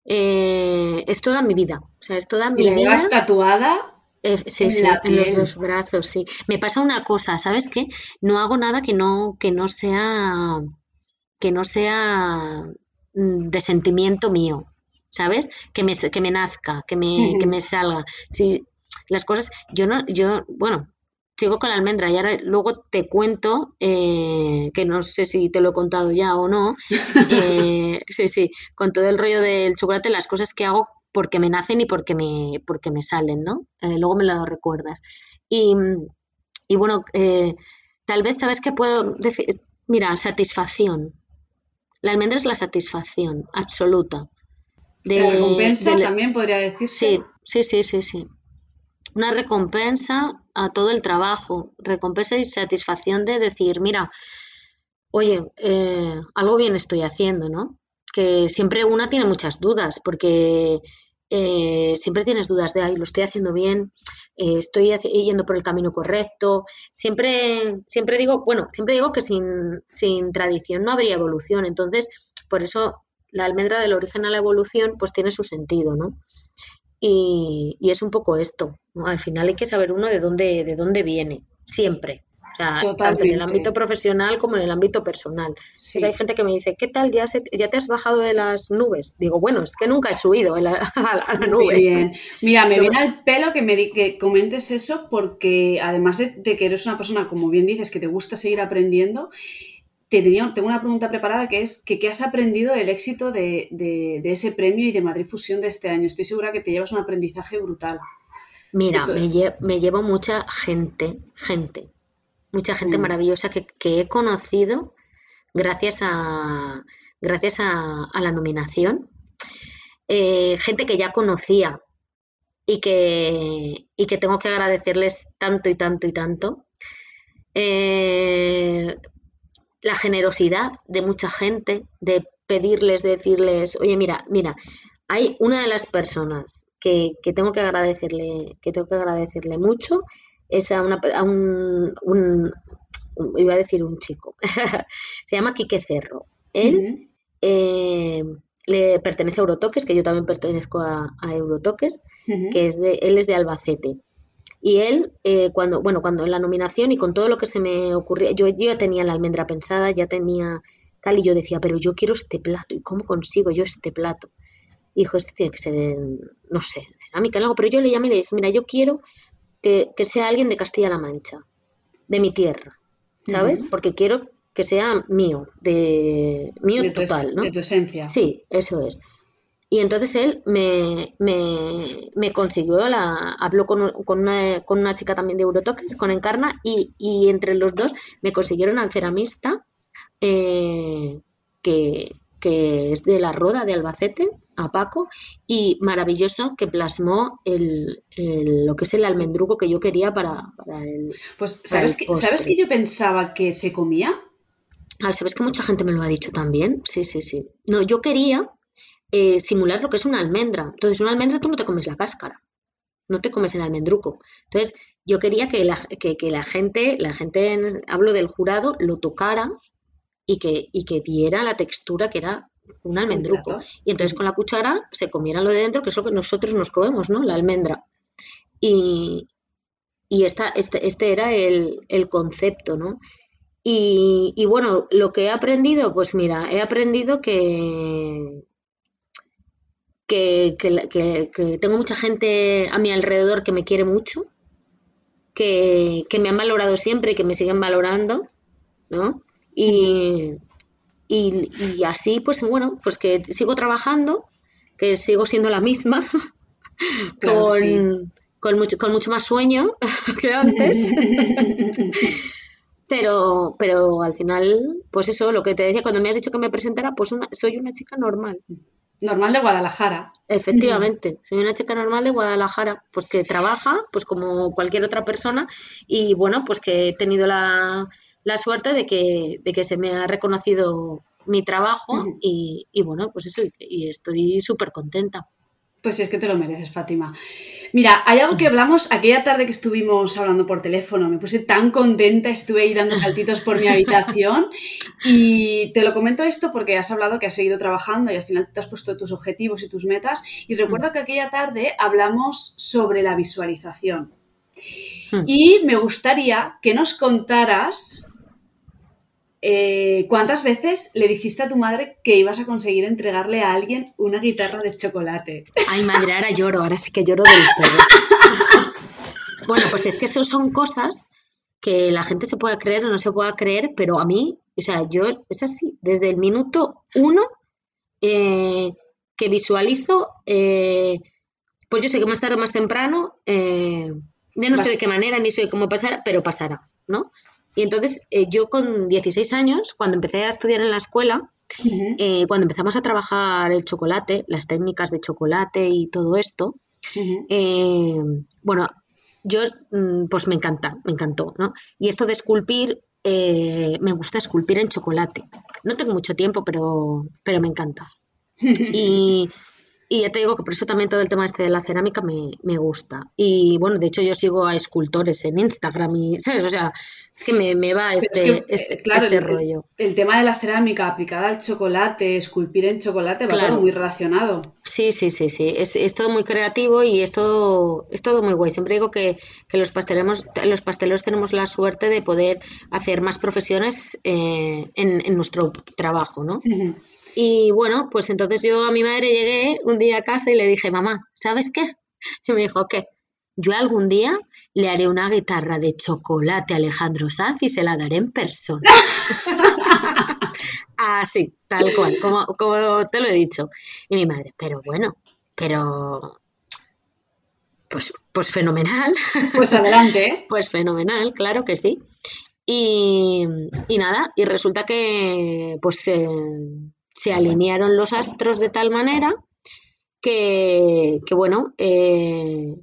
eh, es toda mi vida. O sea, es toda mi ¿Y la vida. tatuada? Eh, sí, sí, en los dos brazos, sí. Me pasa una cosa, ¿sabes qué? No hago nada que no, que no sea, que no sea mm, de sentimiento mío, ¿sabes? Que me, que me nazca, que me, que me salga. Sí, las cosas, yo no, yo, bueno, sigo con la almendra y ahora luego te cuento, eh, que no sé si te lo he contado ya o no, eh, sí, sí, con todo el rollo del chocolate, las cosas que hago porque me nacen y porque me, porque me salen, ¿no? Eh, luego me lo recuerdas. Y, y bueno, eh, tal vez, ¿sabes qué puedo decir? Mira, satisfacción. La almendra es la satisfacción absoluta. De, la recompensa también podría decirse. Sí, sí, sí, sí, sí. Una recompensa a todo el trabajo, recompensa y satisfacción de decir, mira, oye, eh, algo bien estoy haciendo, ¿no? Que siempre una tiene muchas dudas, porque eh, siempre tienes dudas de, ay, lo estoy haciendo bien, eh, estoy yendo por el camino correcto. Siempre, siempre digo, bueno, siempre digo que sin, sin tradición no habría evolución. Entonces, por eso la almendra del origen a la evolución, pues tiene su sentido, ¿no? Y, y es un poco esto. Al final hay que saber uno de dónde, de dónde viene, siempre. O sea, tanto en el ámbito profesional como en el ámbito personal. hay gente que me dice, ¿qué tal? ¿Ya, ¿Ya te has bajado de las nubes? Digo, bueno, es que nunca he subido a la, a nube. Bien. Mira, me viene al pelo que me que comentes eso porque además de, que eres una persona, como bien dices, que te gusta seguir aprendiendo, te tenía, tengo una pregunta preparada que es que, ¿qué has aprendido del éxito de, de, ese premio y de Madrid Fusión de este año? Estoy segura que te llevas un aprendizaje brutal. Mira, me, me llevo mucha gente, gente mucha gente mm. maravillosa que, he conocido gracias a, gracias a, la nominación. Eh, gente que ya conocía y que, y que tengo que agradecerles tanto y tanto y tanto. Eh, la generosidad de mucha gente, de pedirles, de decirles, oye, mira, mira, hay una de las personas que, que tengo que agradecerle, que tengo que agradecerle mucho es a, una, un, iba a decir un chico, se llama Quique Cerro. Él eh, le pertenece a Eurotoques, que yo también pertenezco a, Eurotoques, que es de, él es de Albacete. Y él, eh, cuando, bueno, cuando en la nominación y con todo lo que se me ocurría, yo, yo ya tenía la almendra pensada, ya tenía tal, y yo decía, pero yo quiero este plato, ¿y cómo consigo yo este plato? Y dijo, este tiene que ser, no sé, cerámica, algo, pero yo le llamé y le dije, mira, yo quiero que, sea alguien de Castilla-La Mancha, de mi tierra, ¿sabes? Porque quiero que sea mío, de mío total, ¿no? De tu esencia. Sí, eso es. Y entonces él me, me, consiguió, la, habló con, con, una, con, una, chica también de Eurotoques, con Encarna, y, y entre los dos me consiguieron al ceramista eh, que, que es de la Roda de Albacete, a Paco, y maravilloso que plasmó el, lo que es el almendruco que yo quería para, el. Pues, ¿sabes, que, ¿sabes que yo pensaba que se comía? Ah, ¿sabes que mucha gente me lo ha dicho también? Sí, sí, sí. No, yo quería eh, simular lo que es una almendra. Entonces, una almendra tú no te comes la cáscara, no te comes el almendruco. Entonces, yo quería que la, que, que la gente, la gente, hablo del jurado, lo tocara y que, y que viera la textura que era un almendruco. Y entonces con la cuchara se comiera lo de dentro, que es lo que nosotros nos comemos, ¿no? La almendra. Y, y esta, este, este era el, concepto, ¿no? Y, y, bueno, lo que he aprendido, pues mira, he aprendido que, que, que, que, tengo mucha gente a mi alrededor que me quiere mucho, que, me han valorado siempre y que me siguen valorando, ¿no? Y, y, así, pues bueno, pues que sigo trabajando, que sigo siendo la misma, con, con, mucho, con mucho más sueño que antes. pero, pero al final, pues eso, lo que te decía cuando me has dicho que me presentara, pues soy una chica normal. Normal de Guadalajara. Efectivamente, soy una chica normal de Guadalajara, pues que trabaja, pues como cualquier otra persona, y bueno, pues que he tenido la, la suerte de que, de que se me ha reconocido mi trabajo y, y, bueno, pues eso, y estoy súper contenta. Pues es que te lo mereces, Fátima. Mira, hay algo que hablamos aquella tarde que estuvimos hablando por teléfono. Me puse tan contenta, estuve ahí dando saltitos por mi habitación. Y te lo comento esto porque has hablado que has seguido trabajando y al final te has puesto tus objetivos y tus metas. Y recuerdo que aquella tarde hablamos sobre la visualización. Hmm. Y me gustaría que nos contaras eh, ¿cuántas veces le dijiste a tu madre que ibas a conseguir entregarle a alguien una guitarra de chocolate? Ay, madre, ahora lloro, ahora sí que lloro del todo. bueno, pues es que eso son cosas que la gente se pueda creer o no se pueda creer, pero a mí, o sea, yo es así, desde el minuto uno eh, que visualizo, eh, pues yo sé que más tarde o más temprano, ya no sé de qué manera ni sé cómo pasará, pero pasará, ¿no? Y entonces eh, yo con 16 años, cuando empecé a estudiar en la escuela, eh, cuando empezamos a trabajar el chocolate, las técnicas de chocolate y todo esto, eh, bueno, yo mm, pues me encanta, me encantó, ¿no? Y esto de esculpir, me gusta esculpir en chocolate. No tengo mucho tiempo, pero, pero me encanta. Y, y ya te digo que por eso también todo el tema este de la cerámica me, me, gusta. Y bueno, de hecho yo sigo a escultores en Instagram y, ¿sabes? O sea, es que me, me va este, este, eh, claro, este el, rollo. El, tema de la cerámica aplicada al chocolate, esculpir en chocolate, va claro. muy relacionado. Sí, sí, sí, sí. Es, es, todo muy creativo y es todo, es todo muy guay. Siempre digo que, que los, pastelemos, los pasteleros tenemos la suerte de poder hacer más profesiones eh, en, en, nuestro trabajo, ¿no? Uh -huh. Y bueno, pues entonces yo a mi madre llegué un día a casa y le dije, mamá, ¿sabes qué? Y me dijo, ¿qué? Yo algún día le haré una guitarra de chocolate a Alejandro Sanz y se la daré en persona. Así, tal cual, como, como te lo he dicho. Y mi madre, pero bueno, pero pues, pues fenomenal. Pues adelante. ¿eh? Pues fenomenal, claro que sí. Y, y nada, y resulta que pues eh, se alinearon los astros de tal manera que, que bueno, eh,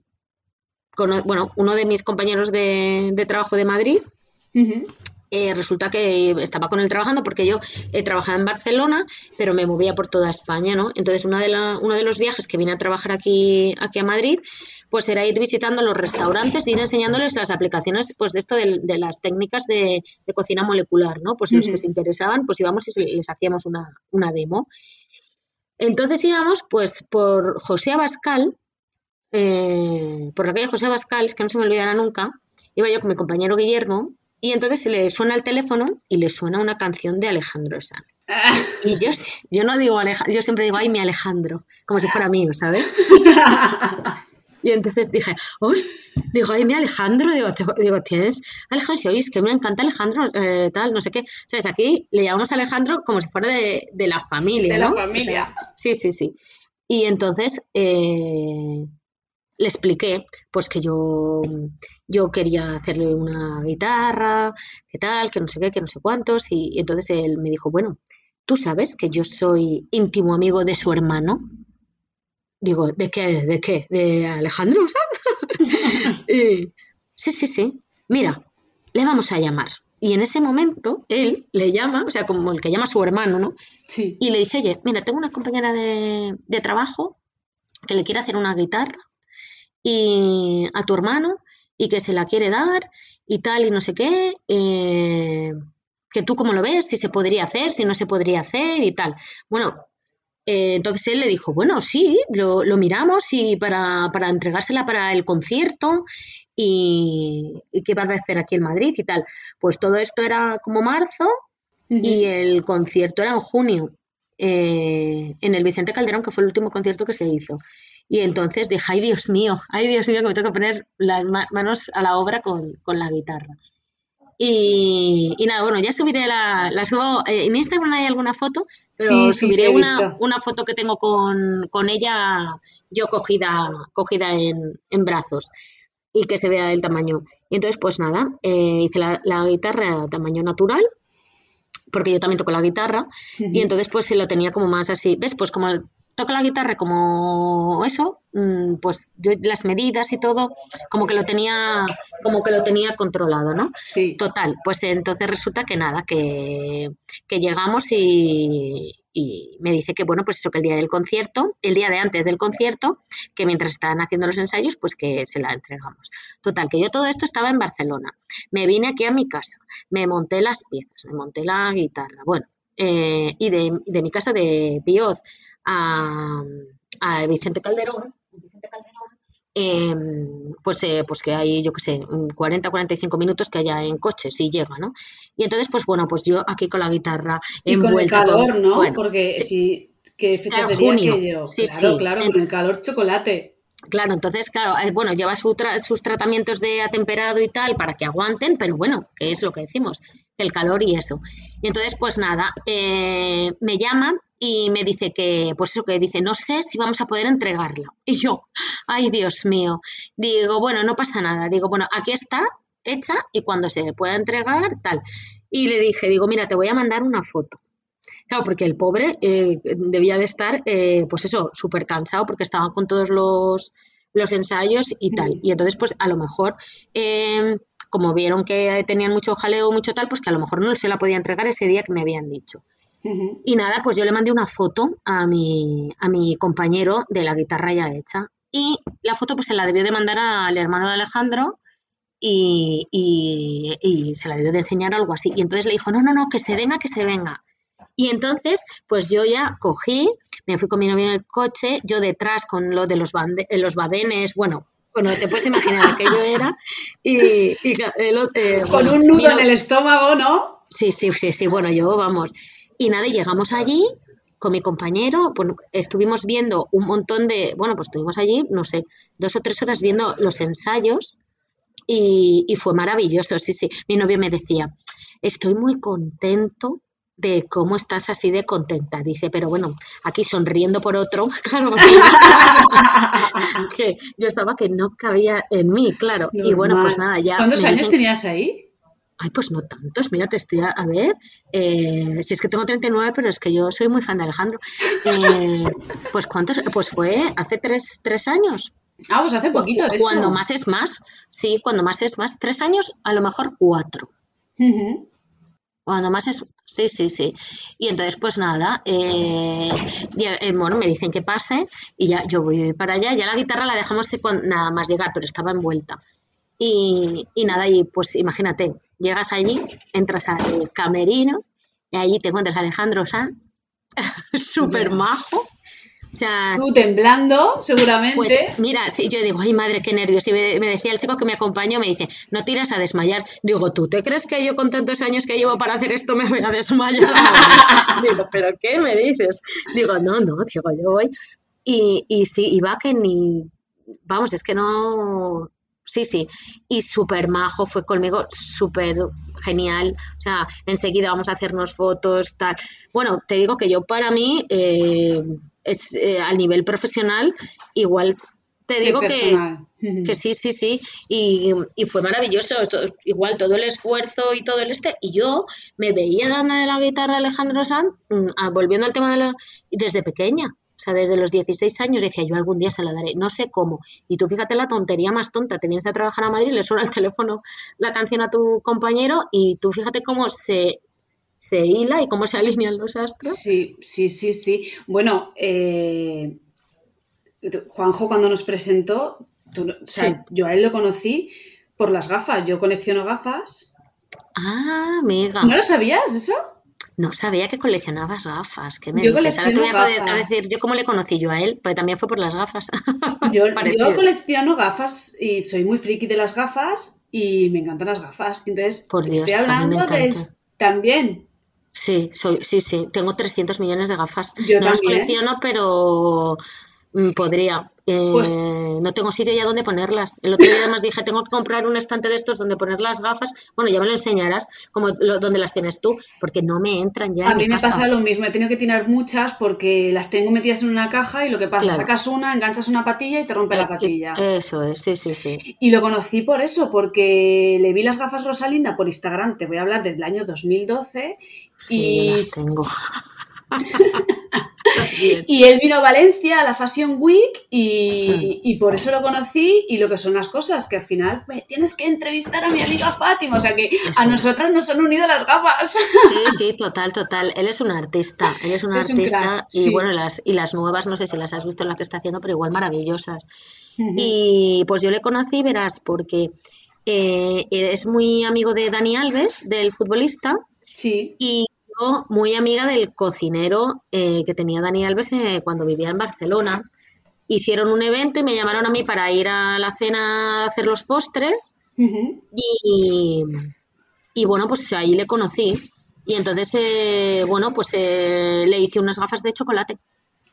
con, bueno, uno de mis compañeros de, de trabajo de Madrid, uh -huh. eh, resulta que estaba con él trabajando porque yo eh, trabajaba en Barcelona, pero me movía por toda España, ¿no? Entonces una de la, uno de los viajes que vine a trabajar aquí, aquí a Madrid, pues era ir visitando los restaurantes y ir enseñándoles las aplicaciones pues de esto de, de las técnicas de, de, cocina molecular, ¿no? Pues uh -huh. los que se interesaban, pues íbamos y les hacíamos una, una demo. Entonces íbamos pues por José Abascal, eh, por la calle José Abascal, es que no se me olvidará nunca, iba yo con mi compañero Guillermo y entonces le suena el teléfono y le suena una canción de Alejandro Sanz. Y yo, yo no digo Alejandro, yo siempre digo, ay, mi Alejandro, como si fuera mío, ¿sabes? Y entonces dije, uy, digo, ay, mi Alejandro, digo, digo ¿tienes Alejandro? Oye, es que me encanta Alejandro, eh, tal, no sé qué. ¿Sabes? Aquí le llamamos a Alejandro como si fuera de, de la familia, De ¿no? la familia. O sea, sí, sí, sí. Y entonces eh, le expliqué, pues que yo, yo quería hacerle una guitarra, que tal, que no sé qué, que no sé cuántos. Y, y entonces él me dijo, bueno, ¿tú sabes que yo soy íntimo amigo de su hermano? Digo, ¿de qué? ¿De qué? ¿De Alejandro? ¿sabes? y, sí, sí, sí. Mira, le vamos a llamar. Y en ese momento él le llama, o sea, como el que llama a su hermano, ¿no? Sí. Y le dice, oye, mira, tengo una compañera de, de trabajo que le quiere hacer una guitarra y a tu hermano y que se la quiere dar y tal y no sé qué. Eh, que tú cómo lo ves, si se podría hacer, si no se podría hacer y tal. Bueno, eh, entonces él le dijo, bueno, sí, lo, lo miramos y para, para, entregársela para el concierto y, y, qué va a hacer aquí en Madrid y tal. Pues todo esto era como marzo uh -huh. y el concierto era en junio eh, en el Vicente Calderón, que fue el último concierto que se hizo. Y entonces dije, ay Dios mío, ay Dios mío, que me tengo que poner las manos a la obra con, con la guitarra. Y, y, nada, bueno, ya subiré la, la subo, eh, en Instagram hay alguna foto, pero sí, subiré sí, una, una, foto que tengo con, con, ella, yo cogida, cogida en, en, brazos y que se vea el tamaño. Y entonces, pues nada, eh, hice la, la, guitarra a tamaño natural, porque yo también toco la guitarra, uh -huh. y entonces pues se lo tenía como más así, ¿ves? Pues como toco la guitarra como eso, mm, pues yo las medidas y todo, como que lo tenía, como que lo tenía controlado, ¿no? Sí. Total, pues entonces resulta que nada, que, que llegamos y, y, me dice que bueno, pues eso, que el día del concierto, el día de antes del concierto, que mientras estaban haciendo los ensayos, pues que se la entregamos. Total, que yo todo esto estaba en Barcelona. Me vine aquí a mi casa, me monté las piezas, me monté la guitarra, bueno, eh, y de, de mi casa de Pioz a, a Vicente Calderón, Vicente Calderón eh, pues, eh, pues que hay, yo qué sé, 40 45 minutos que haya en coche, si llega, ¿no? Y entonces, pues bueno, pues yo aquí con la guitarra y envuelta. con el calor, ¿no? Bueno, Porque sí, si, ¿qué fecha claro, sería junio. aquello? Sí, claro, sí. Claro, en, con el calor chocolate. Claro, entonces, claro, eh, bueno, lleva su tra sus tratamientos de atemperado y tal para que aguanten, pero bueno, que es lo que decimos, el calor y eso. Y entonces, pues nada, eh, me llaman y me dice que, pues eso que dice, no sé si vamos a poder entregarla. Y yo, ay Dios mío, digo, bueno, no pasa nada, digo, bueno, aquí está hecha y cuando se pueda entregar, tal. Y le dije, digo, mira, te voy a mandar una foto. Claro, porque el pobre eh, debía de estar, eh, pues eso, súper cansado porque estaba con todos los, los ensayos y tal. Y entonces, pues a lo mejor, eh, como vieron que tenían mucho jaleo, mucho tal, pues que a lo mejor no se la podía entregar ese día que me habían dicho. Y nada, pues yo le mandé una foto a mi, a mi compañero de la guitarra ya hecha. Y la foto pues se la debió de mandar al hermano de Alejandro y, y, se la debió de enseñar algo así. Y entonces le dijo, no, no, no, que se venga, que se venga. Y entonces, pues yo ya cogí, me fui con mi novio en el coche, yo detrás con lo de los, los badenes, bueno, bueno, te puedes imaginar que yo era. Y, eh, con un nudo en el estómago, ¿no? Sí, sí, sí, sí, bueno, yo, vamos. Y nada, llegamos allí con mi compañero, estuvimos viendo un montón de, bueno, pues estuvimos allí, no sé, dos o tres horas viendo los ensayos y, y fue maravilloso, sí, sí. Mi novio me decía, estoy muy contento de cómo estás así de contenta. Dice, pero bueno, aquí sonriendo por otro, claro, que yo estaba que no cabía en mí, claro. Y bueno, pues nada, ya. ¿Cuántos años tenías ahí? Ay, pues no tantos, mira, te estoy a, ver, eh, si es que tengo 39, pero es que yo soy muy fan de Alejandro. Eh, pues cuántos, pues fue hace tres, tres años. Ah, pues hace poquito de Cuando más es más, sí, cuando más es más, tres años, a lo mejor cuatro. Cuando más es, sí, sí, sí. Y entonces, pues nada, eh, bueno, me dicen que pase y ya yo voy para allá. Ya la guitarra la dejamos nada más llegar, pero estaba envuelta. Y, y nada, y pues imagínate, llegas allí, entras al camerino y allí te encuentras a Alejandro Sanz, súper majo, o sea, Tú temblando, seguramente. Pues mira, yo digo, ay madre, qué nervios. Y me, decía el chico que me acompañó, me dice, no tiras a desmayar. Digo, ¿tú te crees que yo con tantos años que llevo para hacer esto me voy a desmayar? digo, ¿pero qué me dices? Digo, no, no, digo, yo voy. Y, y sí, va que ni, vamos, es que no, sí, sí. Y súper majo, fue conmigo súper genial. O sea, enseguida vamos a hacernos fotos, tal. Bueno, te digo que yo para mí, eh, es eh, al nivel profesional, igual te digo que, que, sí, sí, sí, y, fue maravilloso, igual todo el esfuerzo y todo el este, y yo me veía dando la guitarra a Alejandro Sanz, mm, volviendo al tema de la, desde pequeña, o sea, desde los 16 años decía, yo algún día se la daré, no sé cómo. Y tú fíjate la tontería más tonta, tenías que trabajar a Madrid, le suena el teléfono la canción a tu compañero y tú fíjate cómo se se hila y cómo se alinean los astros. Sí, sí, sí, sí. Bueno, eh, Juanjo cuando nos presentó, yo a él lo conocí por las gafas, yo colecciono gafas. Ah, mega. ¿No lo sabías eso? No sabía que coleccionabas gafas. Que me yo colecciono decir yo cómo le conocí yo a él, porque también fue por las gafas. yo, yo, colecciono gafas y soy muy friki de las gafas y me encantan las gafas. Entonces, por Dios, estoy hablando de también Sí, soy, sí, sí. Tengo 300 millones de gafas. Yo no las colecciono, pero mm, podría. Eh, pues no tengo sitio ya donde ponerlas. El otro día además dije, tengo que comprar un estante de estos donde poner las gafas. Bueno, ya me lo enseñarás, como donde las tienes tú, porque no me entran ya. A mí me pasa lo mismo, he tenido que tener muchas porque las tengo metidas en una caja y lo que pasa, sacas una, enganchas una patilla y te rompe la eh, patilla. Eso es, sí, sí, sí. Y lo conocí por eso, porque le vi las gafas Rosalinda por Instagram, te voy a hablar desde el año 2012. y... las tengo. Y él vino a Valencia a la Fashion Week y, por eso lo conocí y lo que son las cosas, que al final me tienes que entrevistar a mi amiga Fátima, o sea que a nosotras nos han unido las gafas. Sí, sí, total, total. Él es un artista, él es un artista y bueno, las, y las nuevas no sé si las has visto en la que está haciendo, pero igual maravillosas. Y pues yo le conocí, verás, porque eh, es muy amigo de Dani Alves, del futbolista. Sí. Y muy amiga del cocinero eh, que tenía Dani Alves eh, cuando vivía en Barcelona. Hicieron un evento y me llamaron a mí para ir a la cena a hacer los postres. y, y, bueno, pues ahí le conocí. Y entonces, eh, bueno, pues le hice unas gafas de chocolate.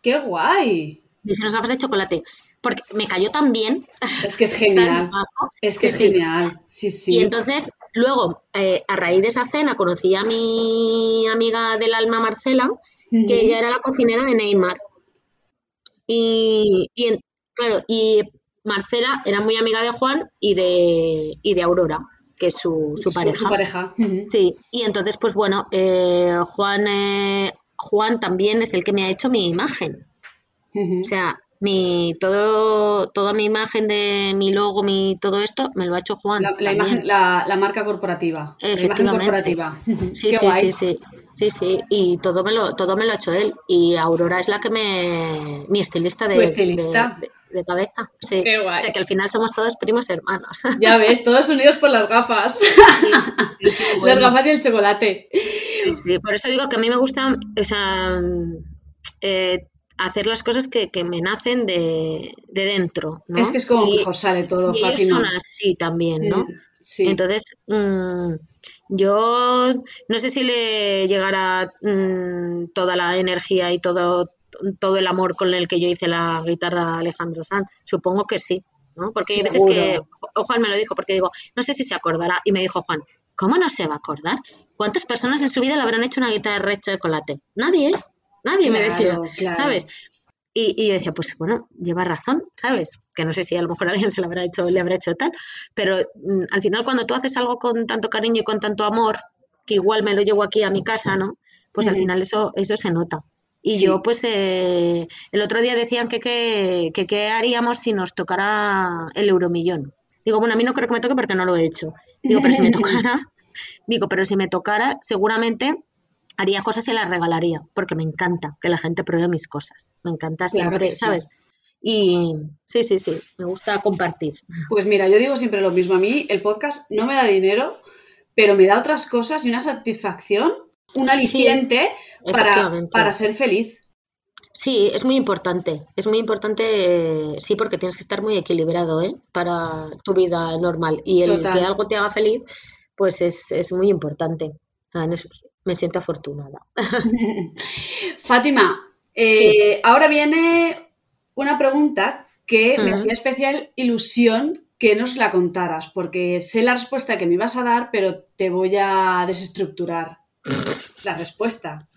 ¡Qué guay! Le hice unas gafas de chocolate porque me cayó tan bien. Es que es genial. es que, es genial. Sí, sí. Y entonces Luego, eh, a raíz de esa cena, conocí a mi amiga del alma, Marcela, que ella era la cocinera de Neymar. Y, claro, y Marcela era muy amiga de Juan y de, y de Aurora, que es su, pareja. Su pareja. Sí, y entonces, pues bueno, eh, Juan, eh, Juan también es el que me ha hecho mi imagen. O sea, mi todo toda mi imagen de mi logo mi todo esto me lo ha hecho Juan la, imagen la, marca corporativa efectivamente corporativa sí sí, sí sí Sí, sí, y todo me lo, todo me lo ha hecho él. Y Aurora es la que me. mi estilista de, estilista? de, cabeza. Sí. O sea que al final somos todos primos hermanos. Ya ves, todos unidos por las gafas. Las gafas y el chocolate. Sí, por eso digo que a mí me gusta, o sea, eh, hacer las cosas que, me nacen de, dentro. ¿no? Es que es como mejor sale todo, y ellos son así también, ¿no? Sí. Entonces, mm, yo no sé si le llegará mm, toda la energía y todo, todo el amor con el que yo hice la guitarra a Alejandro Sanz. Supongo que sí, ¿no? Porque hay veces que, o Juan me lo dijo, porque digo, no sé si se acordará. Y me dijo Juan, ¿cómo no se va a acordar? ¿Cuántas personas en su vida le habrán hecho una guitarra de chocolate? Nadie, ¿eh? Nadie me decía, ¿sabes? Y, yo decía, pues bueno, lleva razón, ¿sabes? Que no sé si a lo mejor alguien se le habrá hecho, le habrá hecho tal, pero mm, al final cuando tú haces algo con tanto cariño y con tanto amor, que igual me lo llevo aquí a mi casa, ¿no? Pues al final eso, eso se nota. Y yo, pues, eh, el otro día decían que qué haríamos si nos tocara el euromillón. Digo, bueno, a mí no creo que me toque porque no lo he hecho. Digo, pero si me tocara, digo, pero si me tocara, seguramente haría cosas y las regalaría, porque me encanta que la gente pruebe mis cosas. Me encanta siempre, ¿sabes? Y sí, sí, sí, me gusta compartir. Pues mira, yo digo siempre lo mismo. A mí el podcast no me da dinero, pero me da otras cosas y una satisfacción, un aliciente para, para ser feliz. Sí, es muy importante. Es muy importante, sí, porque tienes que estar muy equilibrado ¿eh? para tu vida normal. Y el que algo te haga feliz, pues es, es muy importante. En eso me siento afortunada. Fátima, eh, ahora viene una pregunta que me hacía especial ilusión que nos la contaras, porque sé la respuesta que me ibas a dar, pero te voy a desestructurar la respuesta.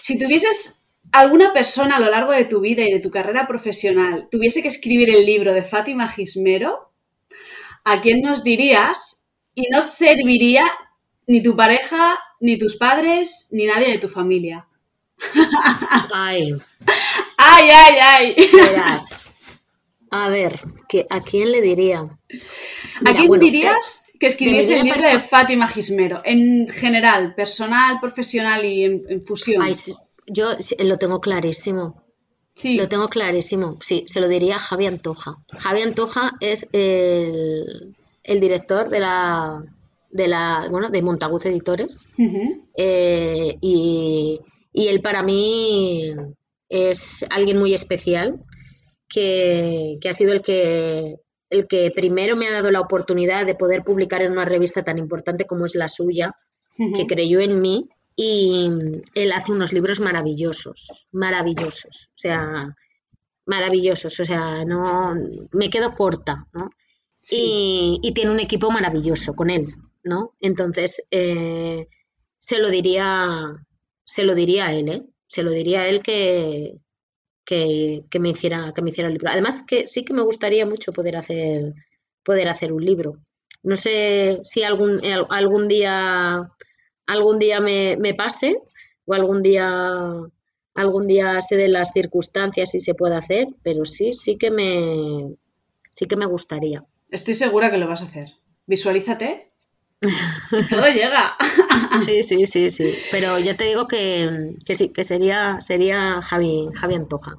Si tuvieses alguna persona a lo largo de tu vida y de tu carrera profesional tuviese que escribir el libro de Fátima Gismero, ¿a quién nos dirías? Y no serviría ni tu pareja, ni tus padres, ni nadie de tu familia. Ay. Ay, ay, ay. A ver, ¿a quién le diría? ¿A quién dirías que escribiese el libro de Fátima Gismero? En general, personal, profesional y en, fusión. yo lo tengo clarísimo. Sí. Lo tengo clarísimo. Sí, se lo diría a Javi Antoja. Javi Antoja es el director de la de la, bueno, de Montaguz Editores. Eh, y, él para mí es alguien muy especial, que, ha sido el que, el que primero me ha dado la oportunidad de poder publicar en una revista tan importante como es la suya, que creyó en mí. Y él hace unos libros maravillosos, maravillosos, o sea, maravillosos, o sea, no, me quedo corta, ¿no? Y, y, tiene un equipo maravilloso con él. ¿No? Entonces, eh, se lo diría, se lo diría a él, ¿eh? Se lo diría a él que, que, me hiciera, que me hiciera el libro. Además, que sí que me gustaría mucho poder hacer, poder hacer un libro. No sé si algún, eh, algún día, algún día me, pase o algún día algún día se den las circunstancias y se puede hacer, pero sí, sí que me sí que me gustaría. Estoy segura que lo vas a hacer. Visualízate todo llega. Sí, sí, sí, sí. Pero ya te digo que, sí, que sería, sería Javi, Javi Antoja.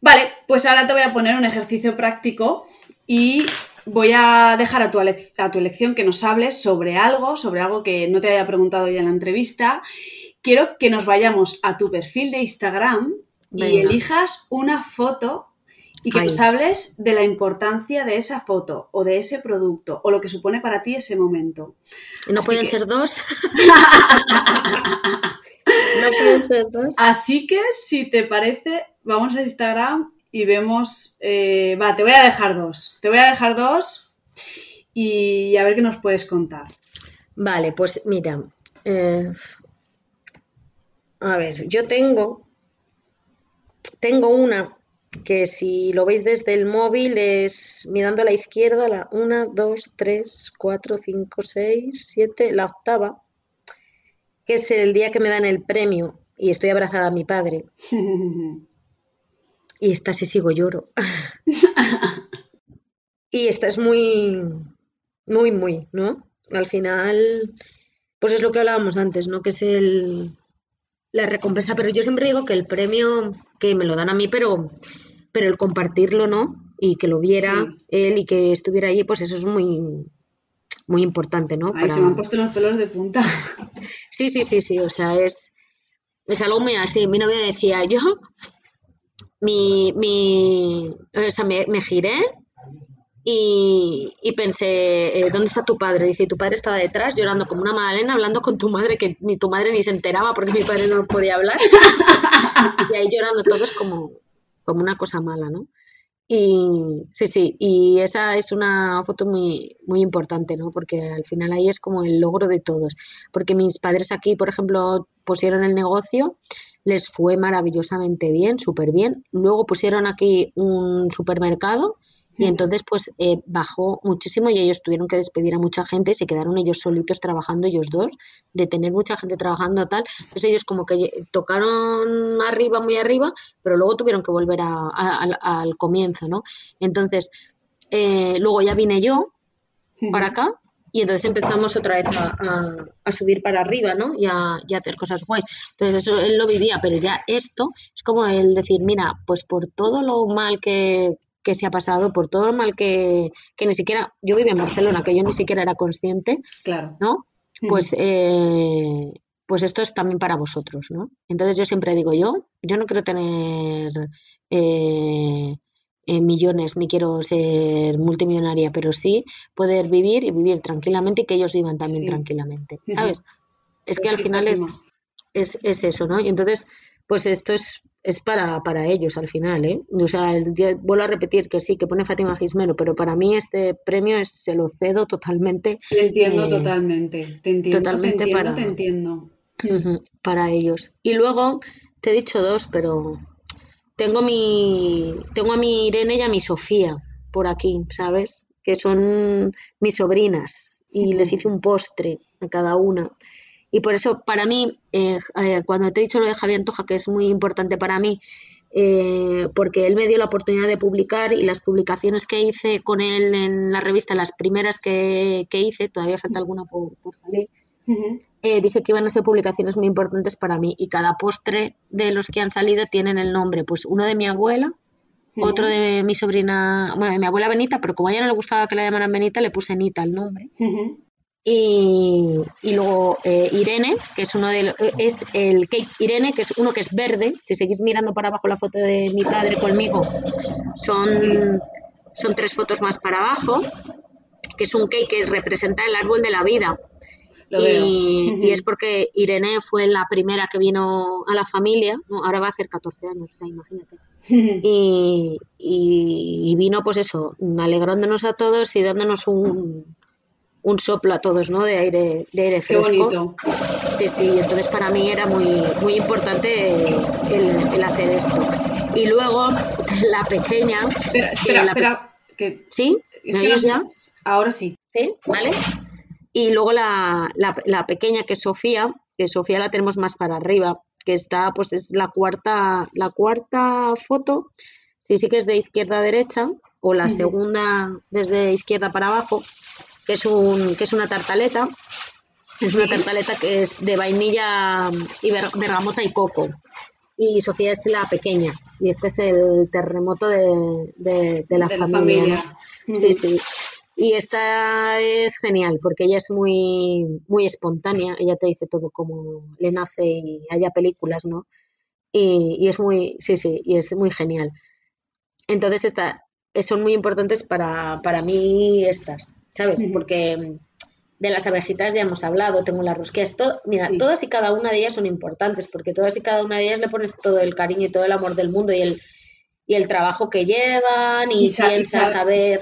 Vale, pues ahora te voy a poner un ejercicio práctico y voy a dejar a tu, a tu elección que nos hables sobre algo, sobre algo que no te haya preguntado ya en la entrevista. Quiero que nos vayamos a tu perfil de Instagram y elijas una foto y que nos hables de la importancia de esa foto o de ese producto o lo que supone para ti ese momento. ¿No pueden ser dos? no pueden ser dos. Así que, si te parece, vamos a Instagram y vemos... Eh, va, te voy a dejar dos. Te voy a dejar dos y a ver qué nos puedes contar. Vale, pues mira. Eh, a ver, yo tengo... Tengo una que si lo veis desde el móvil es mirando a la izquierda la 1, 2, 3, 4, 5, 6, 7, la octava, que es el día que me dan el premio y estoy abrazada a mi padre. y esta sí sigo lloro. y esta es muy, muy, muy, ¿no? Al final pues es lo que hablábamos antes, ¿no? Que es el, la recompensa, pero yo siempre digo que el premio que me lo dan a mí, pero, pero el compartirlo, ¿no? Y que lo viera él y que estuviera allí, pues eso es muy, muy importante, ¿no? Ahí se me han puesto los pelos de punta. Sí, sí, sí, sí, o sea, es, es algo muy así. Mi novia decía, yo, mi, mi, o sea, me, me giré y, y pensé, eh, ¿dónde está tu padre? Dice, tu padre estaba detrás llorando como una madalena, hablando con tu madre, que ni tu madre ni se enteraba porque mi padre no podía hablar. y ahí llorando todos como, como una cosa mala, ¿no? Y sí, sí, y esa es una foto muy, muy importante, ¿no? Porque al final ahí es como el logro de todos. Porque mis padres aquí, por ejemplo, pusieron el negocio, les fue maravillosamente bien, súper bien. Luego pusieron aquí un supermercado y entonces, pues eh, bajó muchísimo y ellos tuvieron que despedir a mucha gente, se quedaron ellos solitos trabajando, ellos dos, de tener mucha gente trabajando tal. Entonces ellos como que tocaron arriba, muy arriba, pero luego tuvieron que volver al comienzo, ¿no? Entonces, eh, luego ya vine yo para acá y entonces empezamos otra vez a, subir para arriba, ¿no? Y a, y a, hacer cosas guays. Entonces eso él lo vivía, pero ya esto es como el decir, mira, pues por todo lo mal que, que se ha pasado, por todo lo mal que, que ni siquiera, yo vivía en Barcelona, que yo ni siquiera era consciente, claro. ¿no? Pues, eh, pues esto es también para vosotros, ¿no? Entonces yo siempre digo, yo, yo no quiero tener eh, eh, millones, ni quiero ser multimillonaria, pero sí poder vivir y vivir tranquilamente y que ellos vivan también tranquilamente, ¿sabes? Es que al final es, es, es, eso, ¿no? Y entonces, pues esto es es para, para ellos al final, ¿eh? O sea, vuelvo a repetir que sí, que pone Fátima Gismero, pero para mí este premio es, se lo cedo totalmente. Te entiendo eh, totalmente, te entiendo, totalmente te entiendo, para, te entiendo. para ellos. Y luego, te he dicho dos, pero tengo mi tengo a mi Irene y a mi Sofía por aquí, ¿sabes? Que son mis sobrinas y les hice un postre a cada una. Y por eso, para mí, eh, eh, cuando te he dicho lo de Javier Antoja, que es muy importante para mí, eh, porque él me dio la oportunidad de publicar y las publicaciones que hice con él en la revista, las primeras que, hice, todavía falta alguna por, salir, dije que iban a ser publicaciones muy importantes para mí. Y cada postre de los que han salido tienen el nombre, pues uno de mi abuela, otro de mi sobrina, bueno, de mi abuela Benita, pero como a ella no le gustaba que la llamaran Benita, le puse Nita el nombre. Y, luego eh, Irene, que es uno de los, es el cake Irene, que es uno que es verde. Si seguís mirando para abajo la foto de mi padre conmigo, son, son tres fotos más para abajo, que es un cake que representa el árbol de la vida. Y, es porque Irene fue la primera que vino a la familia, ahora va a hacer 14 años, o sea, imagínate. y, y, vino, pues eso, alegrándonos a todos y dándonos un, un soplo a todos, ¿no? De aire, de aire fresco. Qué bonito. Sí, sí, entonces para mí era muy, muy importante el, hacer esto. Y luego la pequeña. Espera, espera, espera. Que... ¿Sí? Es ya? Ahora sí. Sí, vale. Y luego la, la, pequeña que es Sofía, que Sofía la tenemos más para arriba, que está, pues es la cuarta, la cuarta foto, sí, sí que es de izquierda a derecha, o la segunda desde izquierda para abajo, que es, un, que es una tartaleta. Es una tartaleta que es de vainilla y bergamota y coco. Y Sofía es la pequeña. Y este es el terremoto de, la, familia. Sí, sí. Y esta es genial porque ella es muy, muy espontánea. Ella te dice todo como le nace y haya películas, ¿no? Y, y es muy, sí, sí, y es muy genial. Entonces, esta, son muy importantes para, para mí estas. ¿Sabes? Porque de las abejitas ya hemos hablado, tengo las rosquillas, todo, mira, todas y cada una de ellas son importantes, porque todas y cada una de ellas le pones todo el cariño y todo el amor del mundo y el, y el trabajo que llevan y, piensas saber...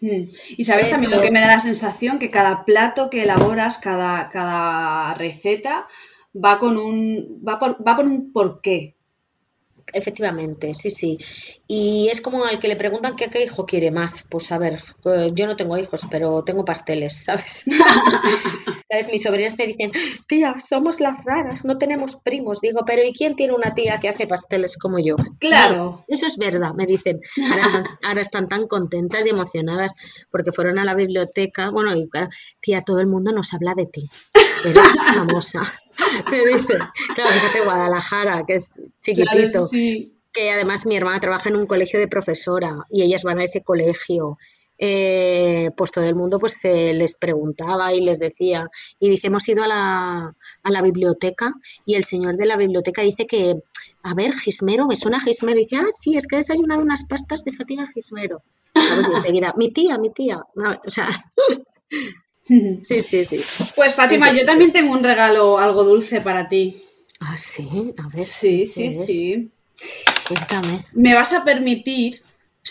Mm. Y sabes también lo que me da la sensación, que cada plato que elaboras, cada, cada receta, va con un, va va por un porqué. Efectivamente, sí, sí. Y es como al que le preguntan qué hijo quiere más. Pues a ver, eh, yo no tengo hijos, pero tengo pasteles, ¿sabes? ¿Sabes? Mis sobrinas me dicen, tía, somos las raras, no tenemos primos. Digo, pero ¿y quién tiene una tía que hace pasteles como yo? Claro. eso es verdad, me dicen. Ahora están, tan contentas y emocionadas porque fueron a la biblioteca. Bueno, y tía, todo el mundo nos habla de ti. Eres famosa. Me dice, claro, fíjate, Guadalajara, que es chiquitito. Que además mi hermana trabaja en un colegio de profesora y ellas van a ese colegio. Eh, pues todo el mundo pues se les preguntaba y les decía. Y dice, hemos ido a la, a la biblioteca y el señor de la biblioteca dice que, a ver, Gismero, me suena Gismero. Y dice, ah, sí, es que he desayunado unas pastas de fatiga Gismero. Y enseguida, mi tía, mi tía. o sea, sí, sí, sí. Pues Fátima, yo también tengo un regalo algo dulce para ti. Ah, sí, a ver. Sí, sí, sí. Cuéntame. Me vas a permitir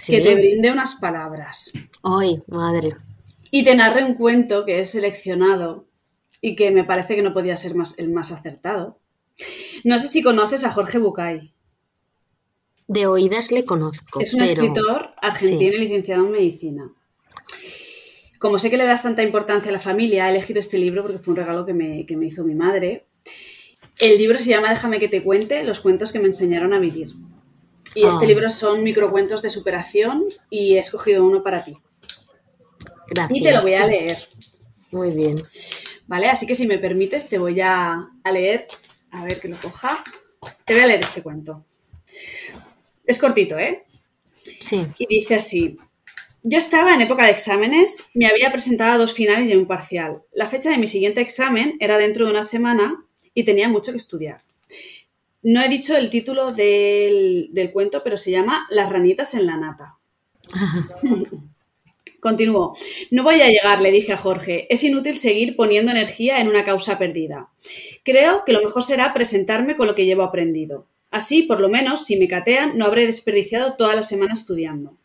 que te brinde unas palabras. Ay, madre. Y te narre un cuento que he seleccionado y que me parece que no podía ser más, el más acertado. No sé si conoces a Jorge Bucay. De oídas le conozco. Es un escritor argentino licenciado en medicina. Como sé que le das tanta importancia a la familia, he elegido este libro porque fue un regalo que me, que me hizo mi madre. El libro se llama Déjame que te cuente los cuentos que me enseñaron a vivir. Y este ah. libro son microcuentos de superación y he escogido uno para ti. Gracias. Y te lo voy a leer. Muy bien. Vale, así que si me permites, te voy a, leer. A ver que lo coja. Te voy a leer este cuento. Es cortito, ¿eh? Sí. Y dice así. Yo estaba en época de exámenes, me había presentado a dos finales y un parcial. La fecha de mi siguiente examen era dentro de una semana y tenía mucho que estudiar. No he dicho el título del, cuento, pero se llama Las ranitas en la nata. Continúo. No voy a llegar, le dije a Jorge. Es inútil seguir poniendo energía en una causa perdida. Creo que lo mejor será presentarme con lo que llevo aprendido. Así, por lo menos, si me catean, no habré desperdiciado toda la semana estudiando.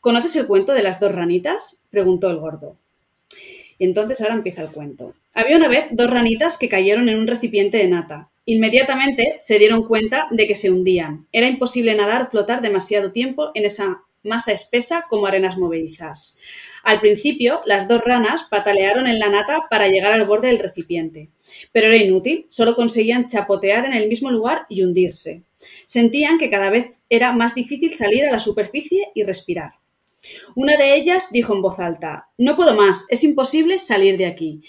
¿Conoces el cuento de las dos ranitas? preguntó el gordo. Y entonces ahora empieza el cuento. Había una vez dos ranitas que cayeron en un recipiente de nata. Inmediatamente se dieron cuenta de que se hundían. Era imposible nadar o flotar demasiado tiempo en esa masa espesa como arenas movedizas. Al principio, las dos ranas patalearon en la nata para llegar al borde del recipiente, pero era inútil, solo conseguían chapotear en el mismo lugar y hundirse. Sentían que cada vez era más difícil salir a la superficie y respirar. Una de ellas dijo en voz alta, No puedo más, es imposible salir de aquí.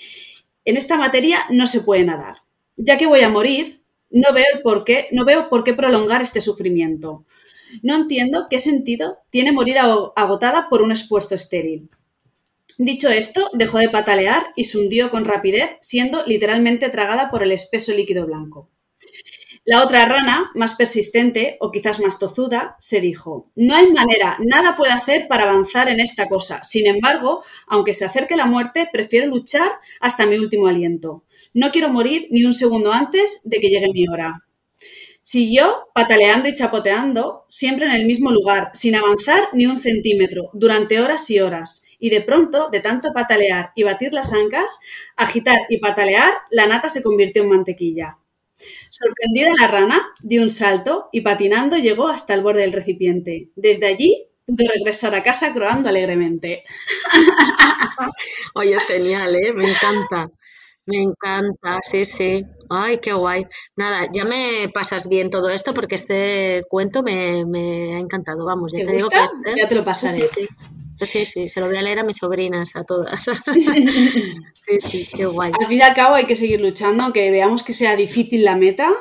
En esta materia no se puede nadar ya que voy a morir, no veo, por qué, no veo por qué prolongar este sufrimiento. No entiendo qué sentido tiene morir agotada por un esfuerzo estéril. Dicho esto, dejó de patalear y se hundió con rapidez, siendo literalmente tragada por el espeso líquido blanco. La otra rana, más persistente o quizás más tozuda, se dijo, no hay manera, nada puedo hacer para avanzar en esta cosa. Sin embargo, aunque se acerque la muerte, prefiero luchar hasta mi último aliento. No quiero morir ni un segundo antes de que llegue mi hora. Siguió pataleando y chapoteando, siempre en el mismo lugar, sin avanzar ni un centímetro, durante horas y horas. Y de pronto, de tanto patalear y batir las ancas, agitar y patalear, la nata se convirtió en mantequilla. Sorprendida la rana, dio un salto y patinando llegó hasta el borde del recipiente. Desde allí pudo regresar a casa croando alegremente. Oye, es genial, ¿eh? Me encanta. Me encanta, sí, sí. Ay, qué guay. Nada, ya me pasas bien todo esto porque este cuento me, ha encantado. Vamos, ya ¿Te, digo que este... Ya te lo pasaré. Sí, sí, sí. Sí, se lo voy a leer a mis sobrinas, a todas. sí, sí, qué guay. Al fin y al cabo hay que seguir luchando, aunque veamos que sea difícil la meta.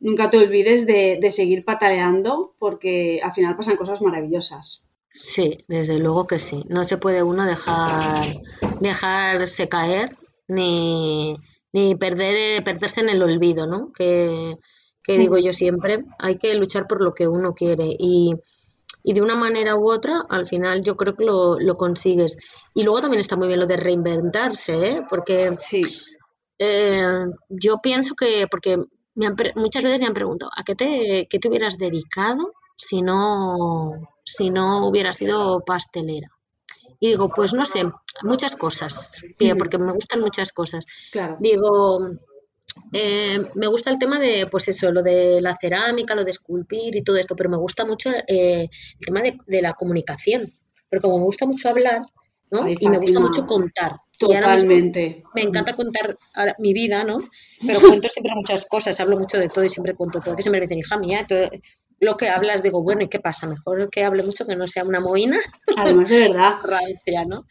Nunca te olvides de, de seguir pataleando porque al final pasan cosas maravillosas. Sí, desde luego que sí. No se puede uno dejar dejarse caer ni, ni perder, perderse en el olvido, ¿no? Que, digo yo siempre, hay que luchar por lo que uno quiere y, de una manera u otra, al final yo creo que lo, consigues. Y luego también está muy bien lo de reinventarse, ¿eh? Porque sí. Eh, yo pienso que, porque me muchas veces me han preguntado, ¿a qué te, qué te hubieras dedicado si no, si no hubieras sido pastelera? Y digo, pues no sé, muchas cosas, porque me gustan muchas cosas. Claro. Digo, eh, me gusta el tema de, pues eso, lo de la cerámica, lo de esculpir y todo esto, pero me gusta mucho eh, el tema de, la comunicación, porque como me gusta mucho hablar, ¿no? y me gusta mucho contar. Totalmente. Me encanta contar mi vida, ¿no? Pero cuento siempre muchas cosas, hablo mucho de todo y siempre cuento todo. Que siempre me dicen, hija mía, todo, lo que hablas, digo, bueno, ¿y qué pasa? Mejor que hable mucho que no sea una moina. Además, de verdad. Rancia, ¿no?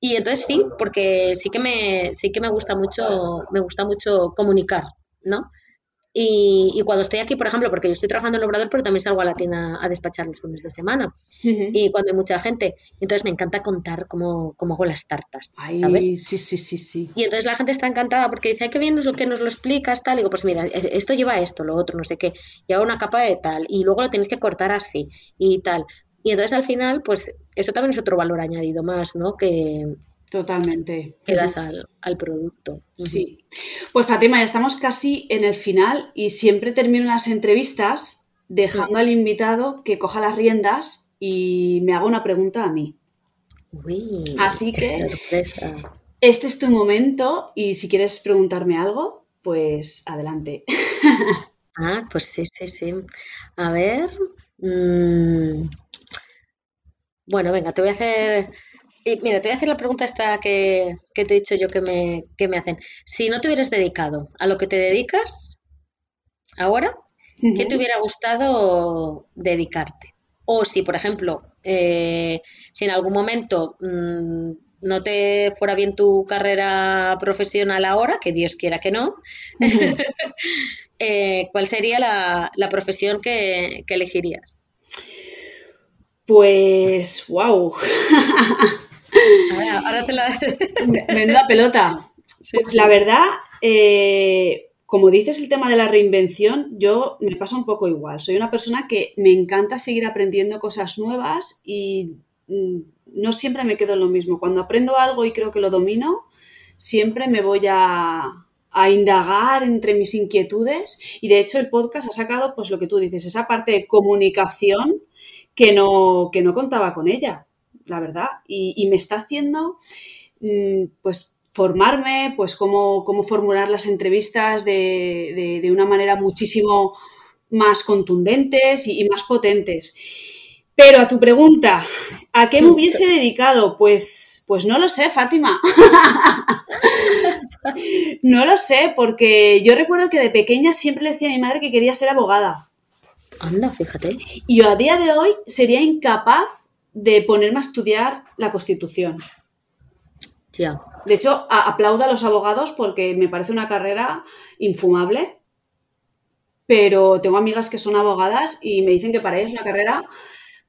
Y entonces sí, porque sí que me, sí que me gusta mucho, me gusta mucho comunicar, ¿no? Y, y, cuando estoy aquí, por ejemplo, porque yo estoy trabajando en el obrador, pero también salgo a la tienda a despachar los fines de semana. Y cuando hay mucha gente, entonces me encanta contar cómo, cómo hago las tartas. Ay, sí, sí, sí, sí. Y entonces la gente está encantada porque dice, ay, qué bien es lo que nos lo explicas, tal. Y digo, pues mira, esto lleva esto, lo otro, no sé qué. Y hago una capa de tal. Y luego lo tienes que cortar así y tal. Y entonces al final, pues eso también es otro valor añadido más, ¿no? Que, Totalmente. Que das al, al, producto. Sí. Pues Fatima, ya estamos casi en el final y siempre termino las entrevistas dejando al invitado que coja las riendas y me haga una pregunta a mí. Uy, Así qué que sorpresa. este es tu momento y si quieres preguntarme algo, pues adelante. Ah, pues sí, sí, sí. A ver. Mmm... Bueno, venga, te voy a hacer y mira, te voy a hacer la pregunta esta que, que te he dicho yo que me, que me, hacen. Si no te hubieras dedicado a lo que te dedicas ahora, uh -huh. ¿qué te hubiera gustado dedicarte? O si, por ejemplo, eh, si en algún momento mmm, no te fuera bien tu carrera profesional ahora, que Dios quiera que no, uh -huh. eh, ¿cuál sería la, la profesión que, que elegirías? Pues, wow. Ahora, ahora te la... Menuda pelota. Sí, pues sí. la verdad, eh, como dices el tema de la reinvención, yo me pasa un poco igual. Soy una persona que me encanta seguir aprendiendo cosas nuevas y mm, no siempre me quedo en lo mismo. Cuando aprendo algo y creo que lo domino, siempre me voy a, a indagar entre mis inquietudes y de hecho el podcast ha sacado pues lo que tú dices, esa parte de comunicación que no, que no contaba con ella la verdad, y, y me está haciendo, mmm, pues, formarme, pues, cómo, cómo formular las entrevistas de, de, de, una manera muchísimo más contundentes y, y, más potentes. Pero a tu pregunta, ¿a qué me hubiese dedicado? Pues, pues no lo sé, Fátima. no lo sé, porque yo recuerdo que de pequeña siempre le decía a mi madre que quería ser abogada. Anda, fíjate. Y yo a día de hoy sería incapaz de ponerme a estudiar la Constitución. Ya. De hecho, aplaudo a los abogados porque me parece una carrera infumable, pero tengo amigas que son abogadas y me dicen que para ellas es una carrera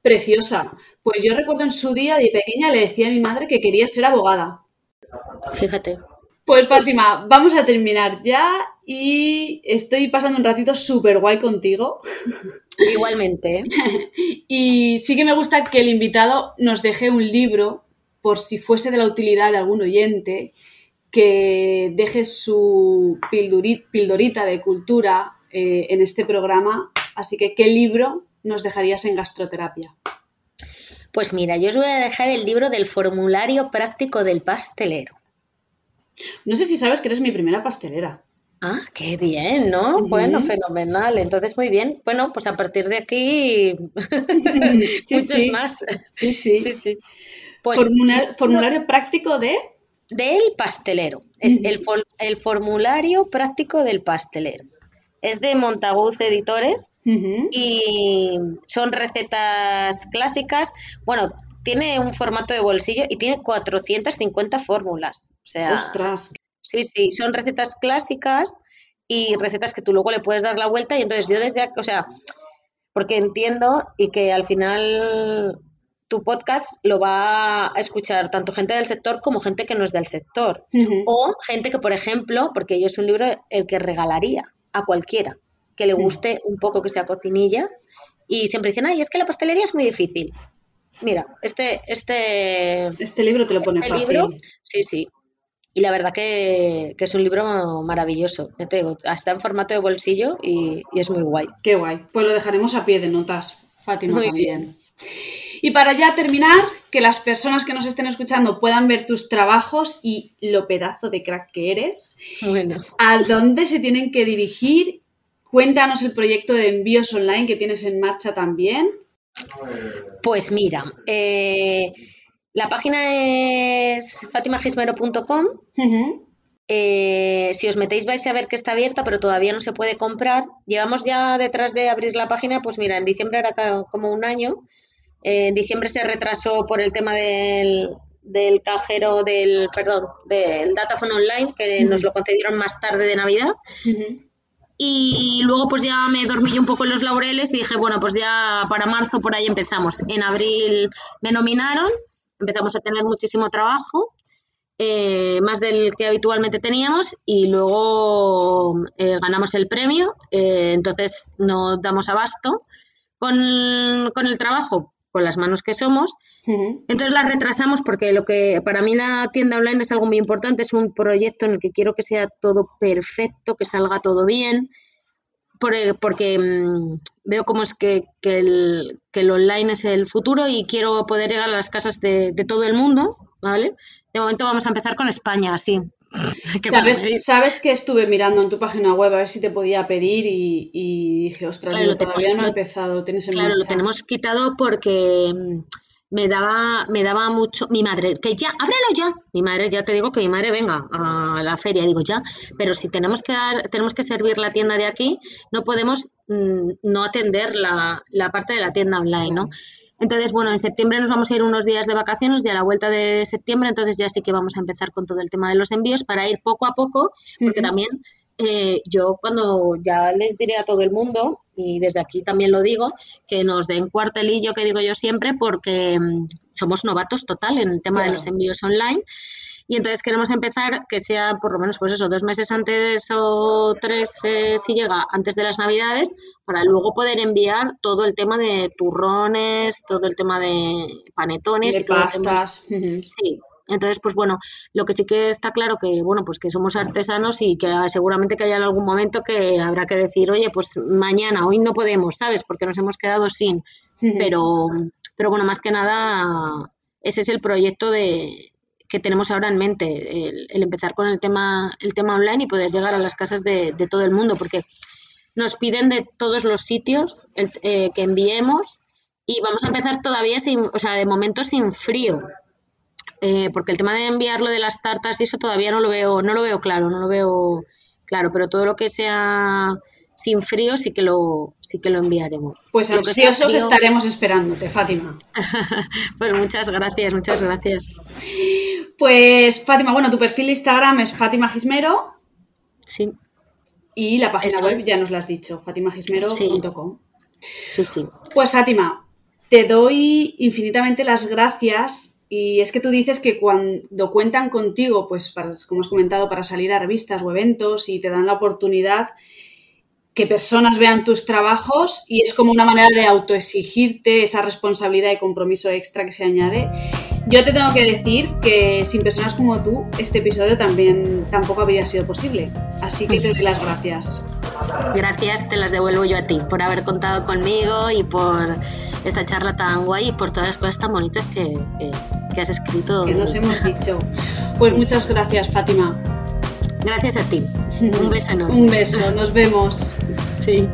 preciosa. Pues yo recuerdo en su día de pequeña le decía a mi madre que quería ser abogada. Fíjate. Pues Fátima, vamos a terminar ya y estoy pasando un ratito súper guay contigo. Igualmente. y sí que me gusta que el invitado nos deje un libro, por si fuese de la utilidad de algún oyente, que deje su pildorita de cultura eh, en este programa. Así que, ¿qué libro nos dejarías en gastroterapia? Pues mira, yo os voy a dejar el libro del formulario práctico del pastelero. No sé si sabes que eres mi primera pastelera. Ah, qué bien, ¿no? Uh -huh. Bueno, fenomenal. Entonces, muy bien. Bueno, pues a partir de aquí, sí, muchos sí. más. Sí, sí. sí, sí. Pues, Formula formulario práctico de... Del pastelero. Es uh -huh. el, for el, formulario práctico del pastelero. Es de Montaguz Editores uh -huh. y son recetas clásicas. Bueno, tiene un formato de bolsillo y tiene 450 fórmulas. O sea, ¡Ostras! Sí, sí, son recetas clásicas y recetas que tú luego le puedes dar la vuelta y entonces yo desde, o sea, porque entiendo y que al final tu podcast lo va a escuchar tanto gente del sector como gente que no es del sector. Uh -huh. O gente que, por ejemplo, porque yo es un libro el que regalaría a cualquiera que le guste un poco que sea cocinilla y siempre dicen, ay, es que la pastelería es muy difícil. Mira, este, este, este libro te lo pone este fácil. Libro, sí, sí. Y la verdad que, que, es un libro maravilloso. Ya te digo, está en formato de bolsillo y, y, es muy guay. Qué guay. Pues lo dejaremos a pie de notas, Fátima muy también. Bien. Y para ya terminar, que las personas que nos estén escuchando puedan ver tus trabajos y lo pedazo de crack que eres. Bueno. ¿A dónde se tienen que dirigir? Cuéntanos el proyecto de envíos online que tienes en marcha también. Pues mira, eh, la página es fatimagismero.com. Uh -huh. eh, si os metéis vais a ver que está abierta, pero todavía no se puede comprar. Llevamos ya detrás de abrir la página, pues mira, en diciembre era como un año. Eh, en diciembre se retrasó por el tema del, del cajero del, perdón, del Dataphone Online, que nos lo concedieron más tarde de Navidad. Y luego pues ya me dormí un poco en los laureles y dije, bueno, pues ya para marzo por ahí empezamos. En abril me nominaron, empezamos a tener muchísimo trabajo, eh, más del que habitualmente teníamos y luego eh, ganamos el premio, eh, entonces nos damos abasto con, con el trabajo, con las manos que somos. Entonces la retrasamos porque lo que para mí la tienda online es algo muy importante, es un proyecto en el que quiero que sea todo perfecto, que salga todo bien, porque mm, veo cómo es que, que, el, que, el, online es el futuro y quiero poder llegar a las casas de, de todo el mundo, ¿vale? De momento vamos a empezar con España, sí. ¿Sabes, ¿Sabes que estuve mirando en tu página web a ver si te podía pedir y, dije, ostras, claro, todavía no ha empezado, tienes en Claro, lo tenemos quitado porque mm, me daba, me daba mucho, mi madre, que ya, ábrelo ya. Mi madre, ya te digo que mi madre venga a la feria, digo ya, pero si tenemos que dar, tenemos que servir la tienda de aquí, no podemos mm, no atender la, la, parte de la tienda online, ¿no? Entonces, bueno, en septiembre nos vamos a ir unos días de vacaciones y a la vuelta de septiembre, entonces ya sí que vamos a empezar con todo el tema de los envíos para ir poco a poco, porque también eh, yo cuando ya les diré a todo el mundo, y desde aquí también lo digo, que nos den cuartelillo, que digo yo siempre, porque mm, somos novatos total en el tema de los envíos online. Y entonces queremos empezar que sea por lo menos, pues eso, dos meses antes o tres, eh, si llega, antes de las Navidades, para luego poder enviar todo el tema de turrones, todo el tema de panetones. y pastas. Sí, entonces, pues bueno, lo que sí que está claro que, bueno, pues que somos artesanos y que seguramente que haya algún momento que habrá que decir, oye, pues mañana, hoy no podemos, ¿sabes? Porque nos hemos quedado sin. Pero, pero bueno, más que nada, ese es el proyecto de, que tenemos ahora en mente, el, empezar con el tema, el tema online y poder llegar a las casas de, todo el mundo, porque nos piden de todos los sitios eh, que enviemos y vamos a empezar todavía sin, o sea, de momento sin frío, eh, porque el tema de enviarlo de las tartas y eso todavía no lo veo, no lo veo claro, no lo veo claro, pero todo lo que sea sin frío sí que lo, sí que lo enviaremos. Pues ansiosos estaremos esperándote, Fátima. pues muchas gracias, muchas gracias. Pues Fátima, bueno, tu perfil de Instagram es Fátima Gismero. Sí. Y la página web ya nos la has dicho, fatimagismero.com. Sí. sí, Pues Fátima, te doy infinitamente las gracias y es que tú dices que cuando cuentan contigo, pues como has comentado, para salir a revistas o eventos y te dan la oportunidad, que personas vean tus trabajos y es como una manera de autoexigirte esa responsabilidad y compromiso extra que se añade. Yo te tengo que decir que sin personas como tú, este episodio también tampoco habría sido posible. Así que te doy las gracias. Gracias, te las devuelvo yo a ti por haber contado conmigo y por esta charla tan guay y por todas las cosas tan bonitas que, que has escrito. Que nos hemos dicho. Pues muchas gracias, Fátima. Gracias a ti. Un beso enorme. Un beso, nos vemos. Sí.